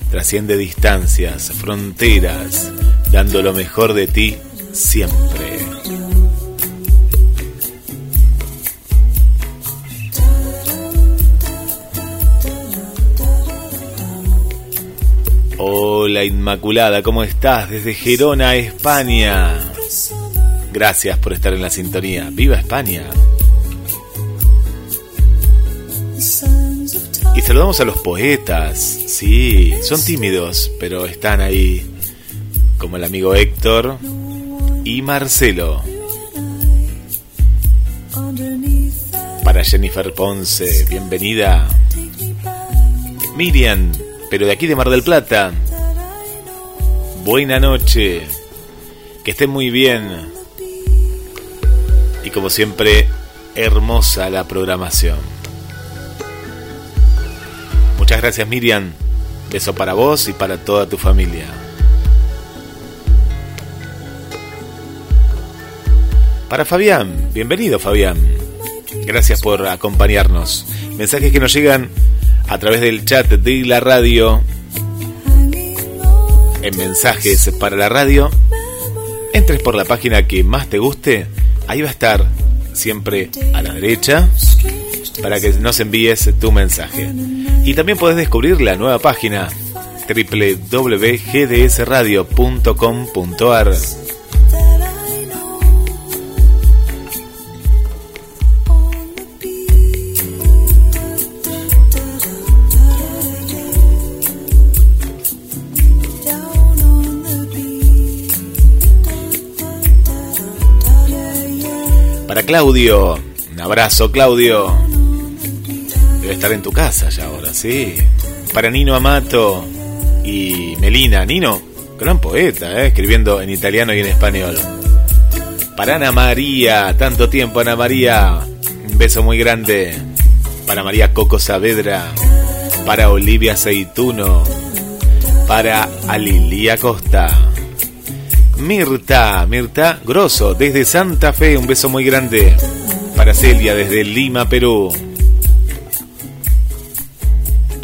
trasciende distancias, fronteras, dando lo mejor de ti siempre. Hola Inmaculada, ¿cómo estás? Desde Gerona, España. Gracias por estar en la sintonía. ¡Viva España! Saludamos a los poetas. Sí, son tímidos, pero están ahí. Como el amigo Héctor y Marcelo. Para Jennifer Ponce, bienvenida. Miriam, pero de aquí de Mar del Plata. Buena noche. Que estén muy bien. Y como siempre, hermosa la programación. Muchas gracias Miriam. Beso para vos y para toda tu familia. Para Fabián, bienvenido Fabián. Gracias por acompañarnos. Mensajes que nos llegan a través del chat de la radio en mensajes para la radio, entres por la página que más te guste, ahí va a estar siempre a la derecha para que nos envíes tu mensaje. Y también podés descubrir la nueva página www.gdsradio.com.ar. Para Claudio, un abrazo Claudio. Estar en tu casa ya ahora, sí. Para Nino Amato y Melina. Nino, gran poeta, ¿eh? escribiendo en italiano y en español. Para Ana María, tanto tiempo Ana María. Un beso muy grande. Para María Coco Saavedra. Para Olivia Aceituno. Para Alilia Costa. Mirta, Mirta Grosso, desde Santa Fe, un beso muy grande. Para Celia, desde Lima, Perú.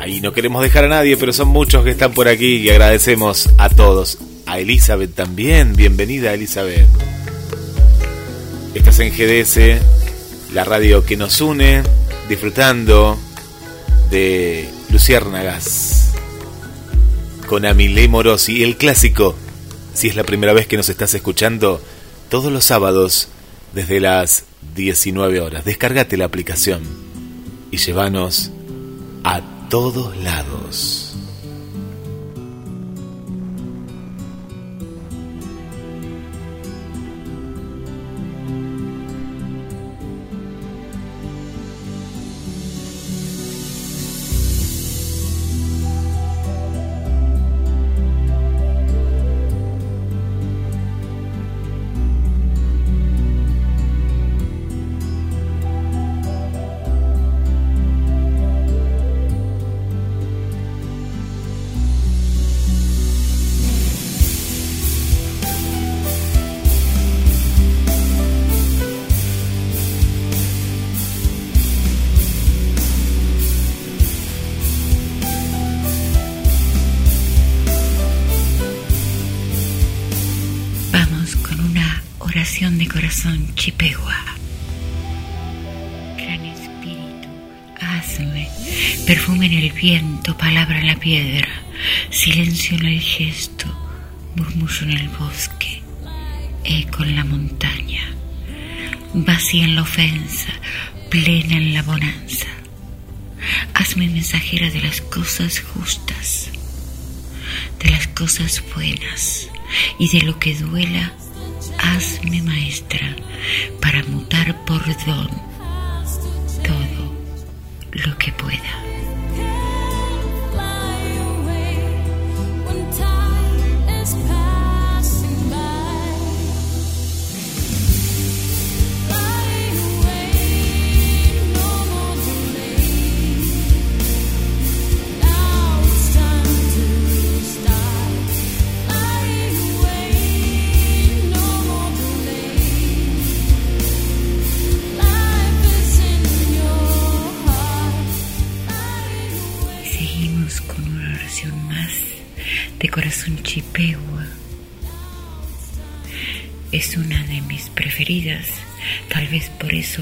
Ahí no queremos dejar a nadie, pero son muchos que están por aquí y agradecemos a todos. A Elizabeth también, bienvenida Elizabeth. Estás en GDS, la radio que nos une, disfrutando de Luciérnagas con Amilé Morosi, el clásico. Si es la primera vez que nos estás escuchando, todos los sábados desde las 19 horas. Descárgate la aplicación y llévanos a todos lados. En el bosque, eco en la montaña, vacía en la ofensa, plena en la bonanza. Hazme mensajera de las cosas justas, de las cosas buenas y de lo que duela, hazme maestra para mutar por don todo lo que pueda. Corazón Chipegua. Es una de mis preferidas, tal vez por eso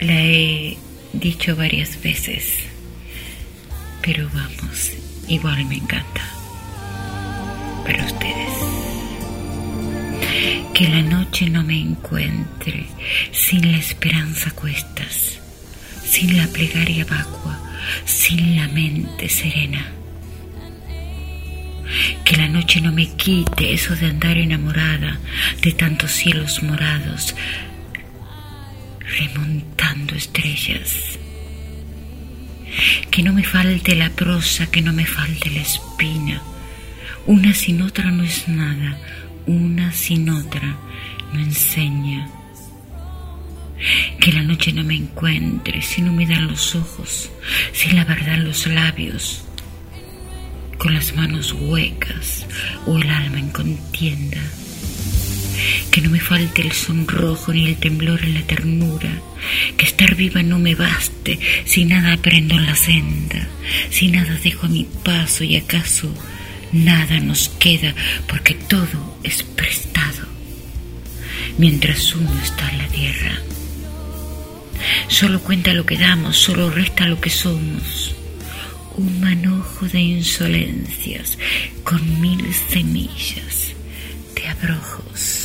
la he dicho varias veces. Pero vamos, igual me encanta. Para ustedes. Que la noche no me encuentre sin la esperanza cuestas, sin la plegaria vacua, sin la mente serena que la noche no me quite eso de andar enamorada de tantos cielos morados, remontando estrellas. Que no me falte la prosa, que no me falte la espina. Una sin otra no es nada, una sin otra no enseña. Que la noche no me encuentre si no me dan los ojos, si la verdad los labios, con las manos huecas o el alma en contienda. Que no me falte el sonrojo ni el temblor en la ternura, que estar viva no me baste si nada aprendo en la senda, si nada dejo a mi paso y acaso nada nos queda porque todo es prestado, mientras uno está en la tierra. Solo cuenta lo que damos, solo resta lo que somos un manojo de insolencias con mil semillas de abrojos.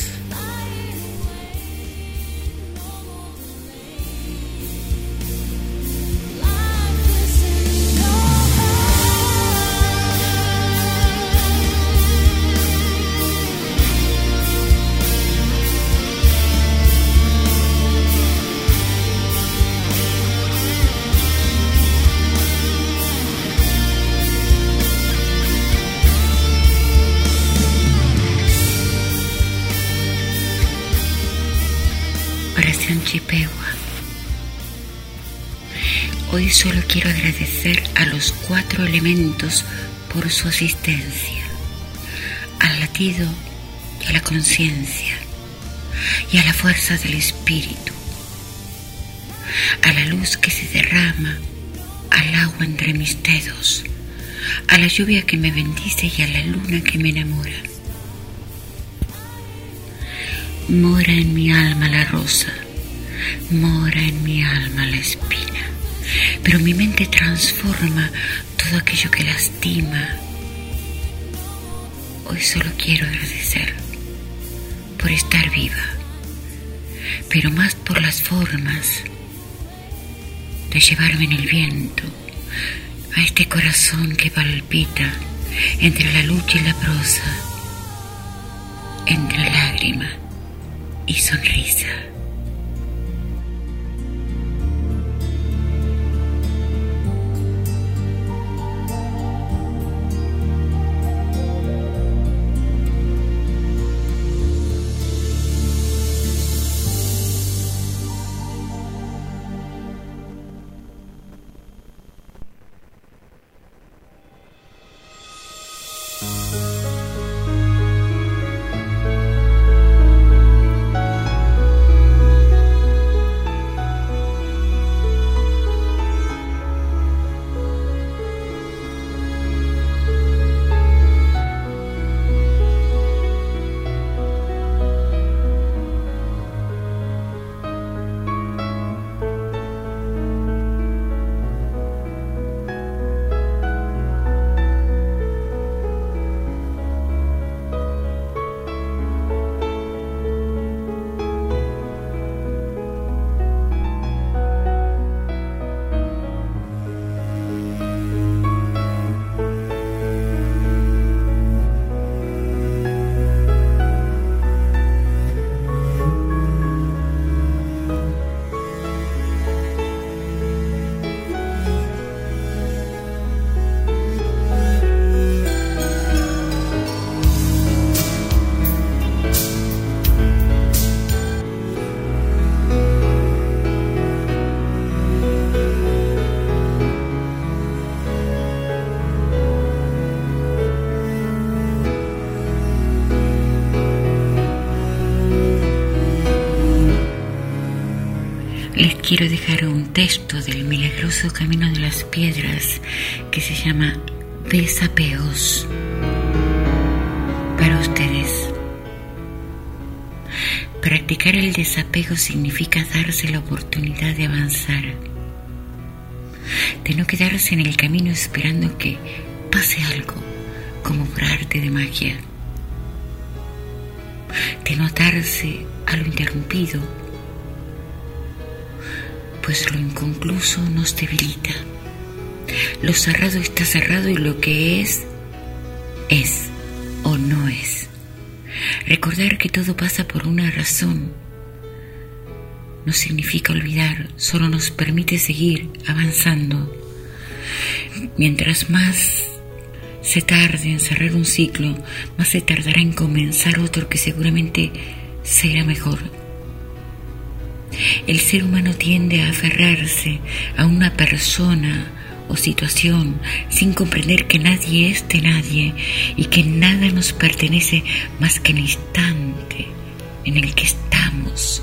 Solo quiero agradecer a los cuatro elementos por su asistencia, al latido y a la conciencia y a la fuerza del espíritu, a la luz que se derrama, al agua entre mis dedos, a la lluvia que me bendice y a la luna que me enamora. Mora en mi alma la rosa, mora en mi alma la espina pero mi mente transforma todo aquello que lastima. Hoy solo quiero agradecer por estar viva, pero más por las formas de llevarme en el viento a este corazón que palpita entre la lucha y la prosa, entre lágrima y sonrisa. Quiero dejar un texto del milagroso camino de las piedras que se llama Desapeos para ustedes. Practicar el desapego significa darse la oportunidad de avanzar, de no quedarse en el camino esperando que pase algo como por arte de magia, de no atarse a lo interrumpido, pues lo inconcluso nos debilita. Lo cerrado está cerrado y lo que es, es o no es. Recordar que todo pasa por una razón no significa olvidar, solo nos permite seguir avanzando. Mientras más se tarde en cerrar un ciclo, más se tardará en comenzar otro que seguramente será mejor. El ser humano tiende a aferrarse a una persona, o situación sin comprender que nadie es de nadie y que nada nos pertenece más que el instante en el que estamos,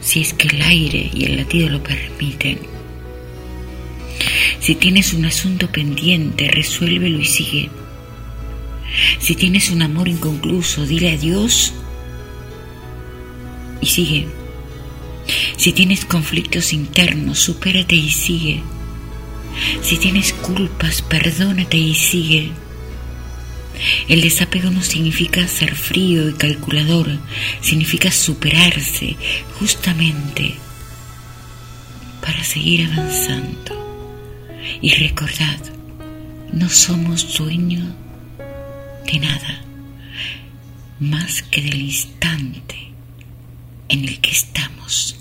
si es que el aire y el latido lo permiten. Si tienes un asunto pendiente, resuélvelo y sigue. Si tienes un amor inconcluso, dile adiós y sigue. Si tienes conflictos internos, supérate y sigue. Si tienes culpas, perdónate y sigue. El desapego no significa ser frío y calculador, significa superarse justamente para seguir avanzando. Y recordad, no somos dueños de nada más que del instante en el que estamos.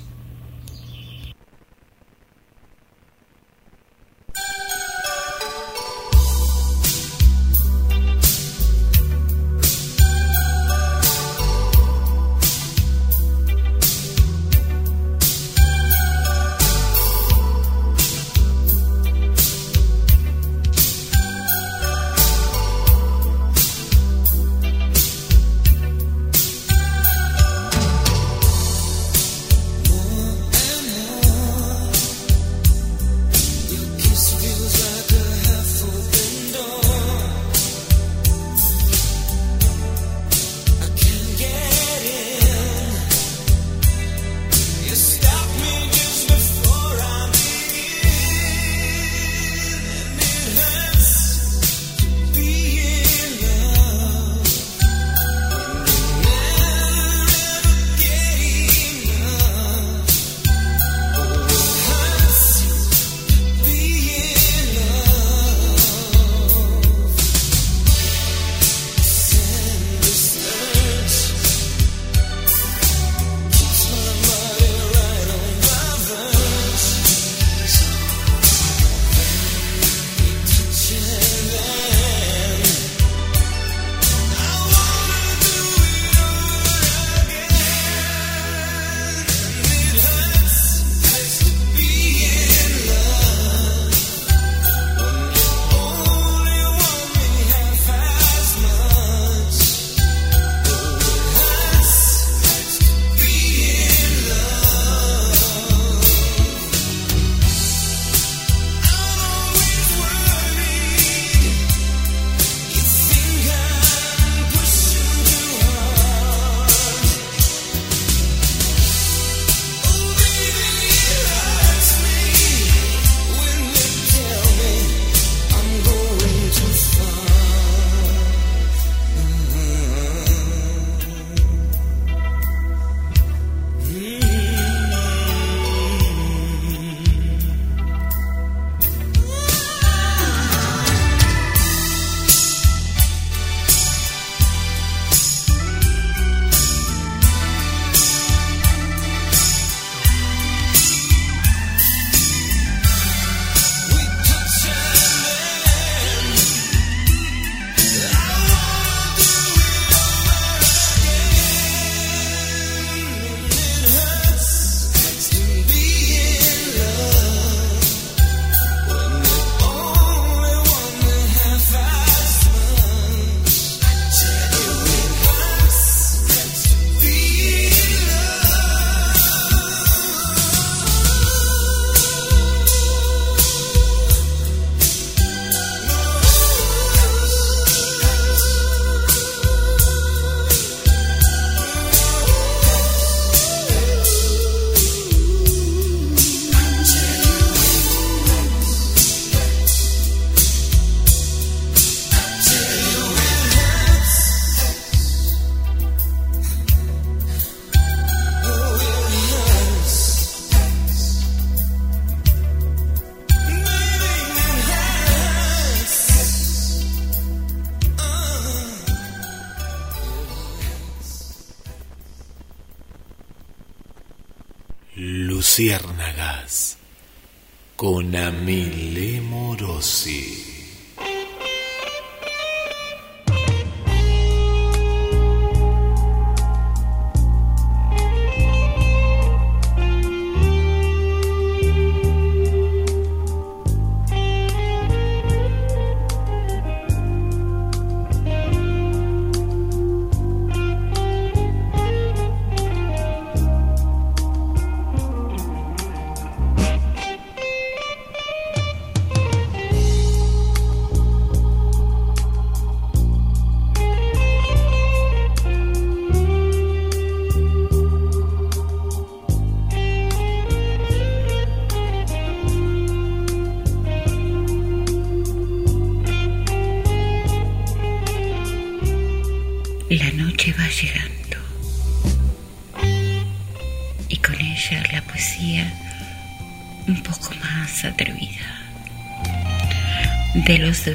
Luciérnagas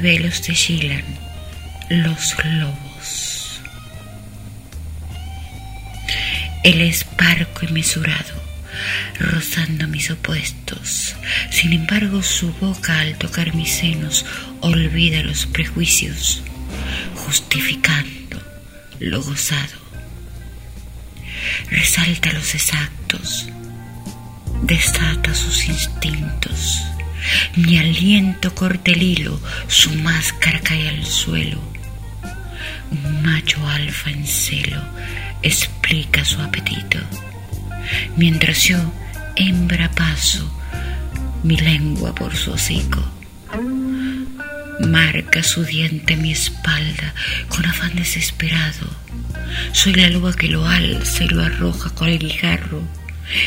velos Gillan, los lobos. Él es parco y mesurado, rozando mis opuestos. Sin embargo, su boca al tocar mis senos olvida los prejuicios, justificando lo gozado. Resalta los exactos, desata sus instintos. Mi aliento corta el hilo, su máscara cae al suelo. Un macho alfa en celo explica su apetito. Mientras yo, hembra, paso mi lengua por su hocico. Marca su diente mi espalda con afán desesperado. Soy la loba que lo alza y lo arroja con el guijarro.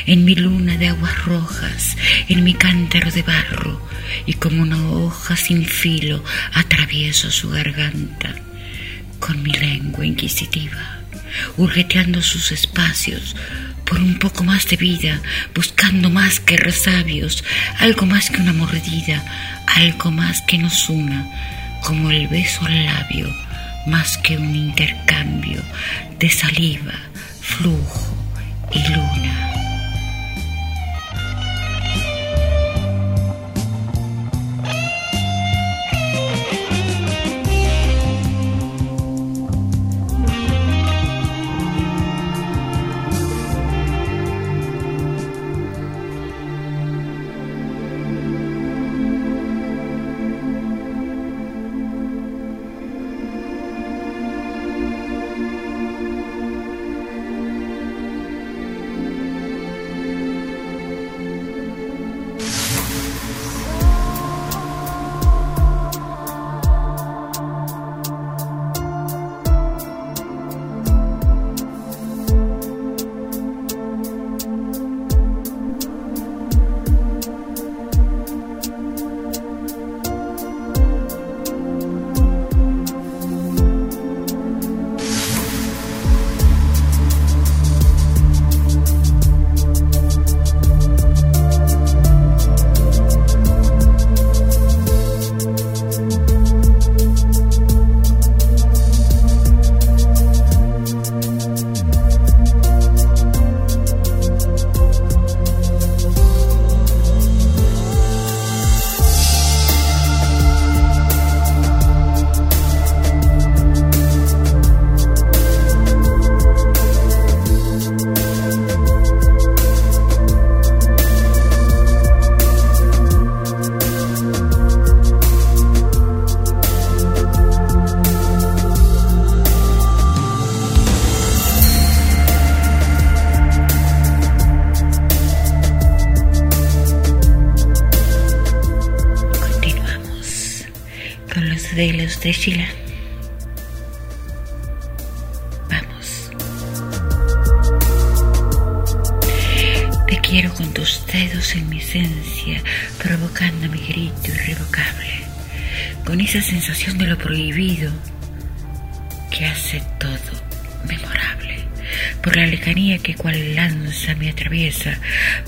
En mi luna de aguas rojas, en mi cántaro de barro, y como una hoja sin filo atravieso su garganta con mi lengua inquisitiva, hurgueteando sus espacios por un poco más de vida, buscando más que resabios, algo más que una mordida, algo más que nos una, como el beso al labio, más que un intercambio de saliva, flujo y luna.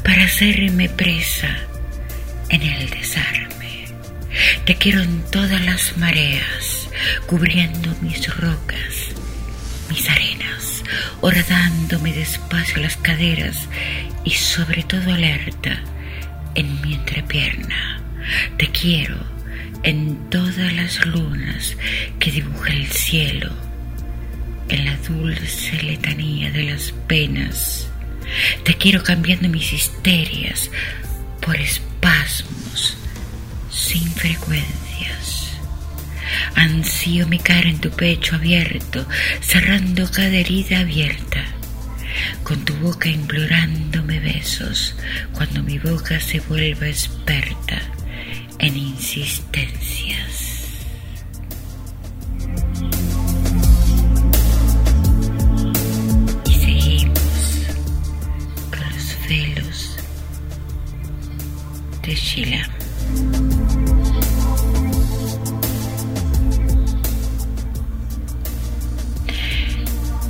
Para hacerme presa en el desarme. Te quiero en todas las mareas, cubriendo mis rocas, mis arenas, horadándome despacio las caderas y sobre todo alerta en mi entrepierna. Te quiero en todas las lunas que dibuja el cielo, en la dulce letanía de las penas. Te quiero cambiando mis histerias por espasmos sin frecuencias. Ansío mi cara en tu pecho abierto, cerrando cada herida abierta, con tu boca implorándome besos, cuando mi boca se vuelva experta en insistencias.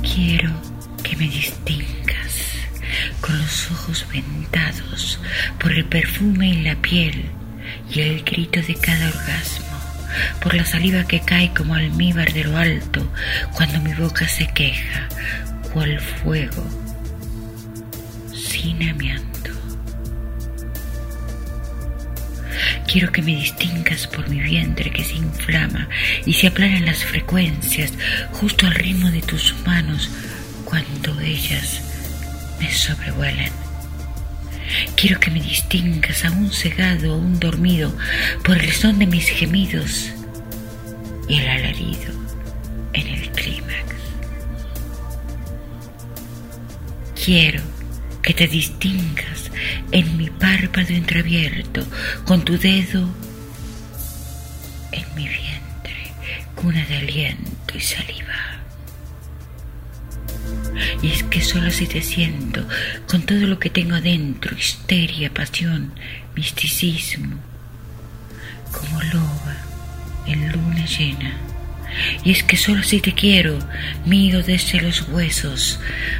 Quiero que me distingas con los ojos vendados por el perfume en la piel y el grito de cada orgasmo, por la saliva que cae como almíbar de lo alto cuando mi boca se queja, cual fuego sin amianto. Quiero que me distingas por mi vientre que se inflama y se aplanan las frecuencias justo al ritmo de tus manos cuando ellas me sobrevuelan. Quiero que me distingas aún cegado, aún dormido, por el son de mis gemidos y el alarido en el clímax. Quiero que te distingas en mi párpado entreabierto, con tu dedo en mi vientre, cuna de aliento y saliva. Y es que solo así te siento, con todo lo que tengo adentro, histeria, pasión, misticismo, como loba en luna llena. Y es que solo así te quiero, mío desde los huesos,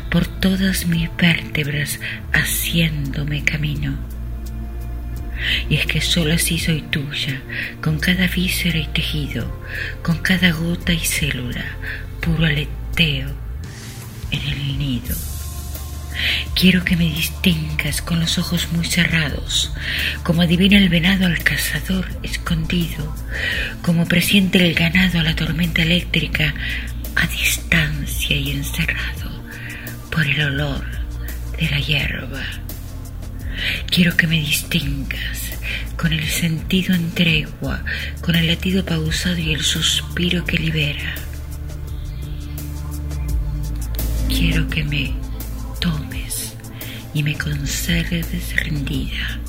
por todas mis vértebras, haciéndome camino. Y es que solo así soy tuya, con cada víscera y tejido, con cada gota y célula, puro aleteo en el nido. Quiero que me distingas con los ojos muy cerrados, como adivina el venado al cazador escondido, como presiente el ganado a la tormenta eléctrica a distancia y encerrado por el olor de la hierba. Quiero que me distingas con el sentido en tregua, con el latido pausado y el suspiro que libera. Quiero que me tomes y me conserves rendida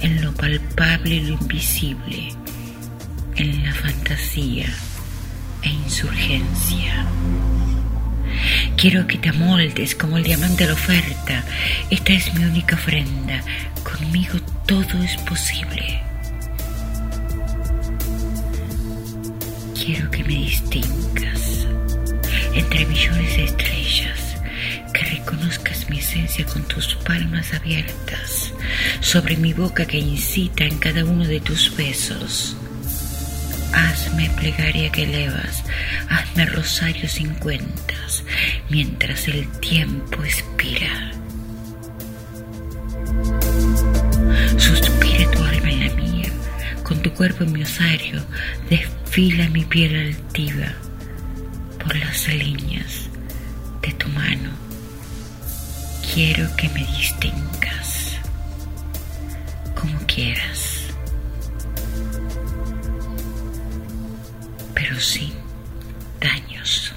en lo palpable y lo invisible, en la fantasía e insurgencia. Quiero que te amoldes como el diamante a la oferta. Esta es mi única ofrenda. Conmigo todo es posible. Quiero que me distingas entre millones de estrellas, que reconozcas mi esencia con tus palmas abiertas sobre mi boca que incita en cada uno de tus besos. Hazme plegaria que elevas, hazme rosario sin cuentas, mientras el tiempo expira. Suspire tu alma en la mía, con tu cuerpo en mi osario, desfila mi piel altiva por las líneas de tu mano. Quiero que me distingas como quieras, pero sin daños.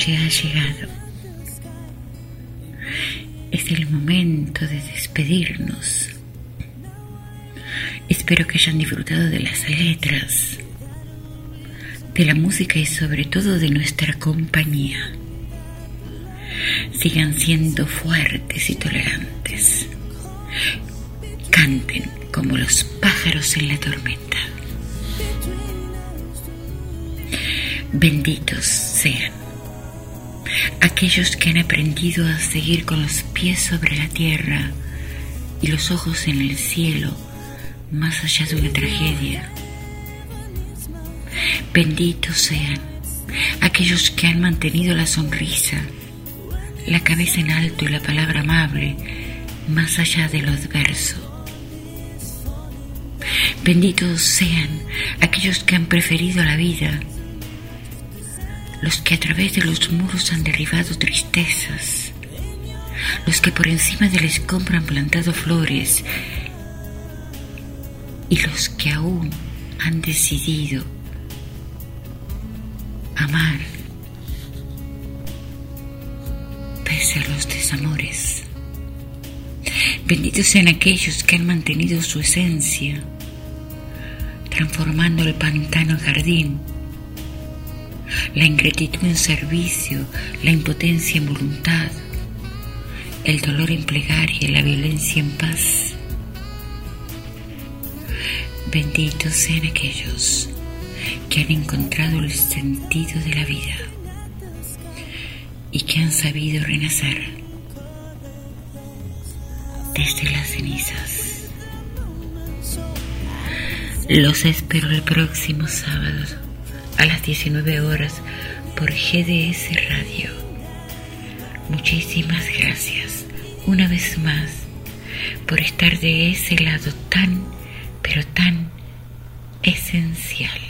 Noche ha llegado. Es el momento de despedirnos. Espero que hayan disfrutado de las letras, de la música y sobre todo de nuestra compañía. Sigan siendo fuertes y tolerantes. Canten como los pájaros en la tormenta. Benditos sean aquellos que han aprendido a seguir con los pies sobre la tierra y los ojos en el cielo, más allá de una tragedia. Benditos sean aquellos que han mantenido la sonrisa, la cabeza en alto y la palabra amable, más allá de lo adverso. Benditos sean aquellos que han preferido la vida, los que a través de los muros han derribado tristezas, los que por encima del escombro han plantado flores y los que aún han decidido amar pese a los desamores. Benditos sean aquellos que han mantenido su esencia, transformando el pantano en jardín, la ingratitud en servicio, la impotencia en voluntad, el dolor en plegaria, la violencia en paz. Benditos sean aquellos que han encontrado el sentido de la vida y que han sabido renacer desde las cenizas. Los espero el próximo sábado a las 19 horas por GDS Radio. Muchísimas gracias una vez más por estar de ese lado tan, pero tan esencial.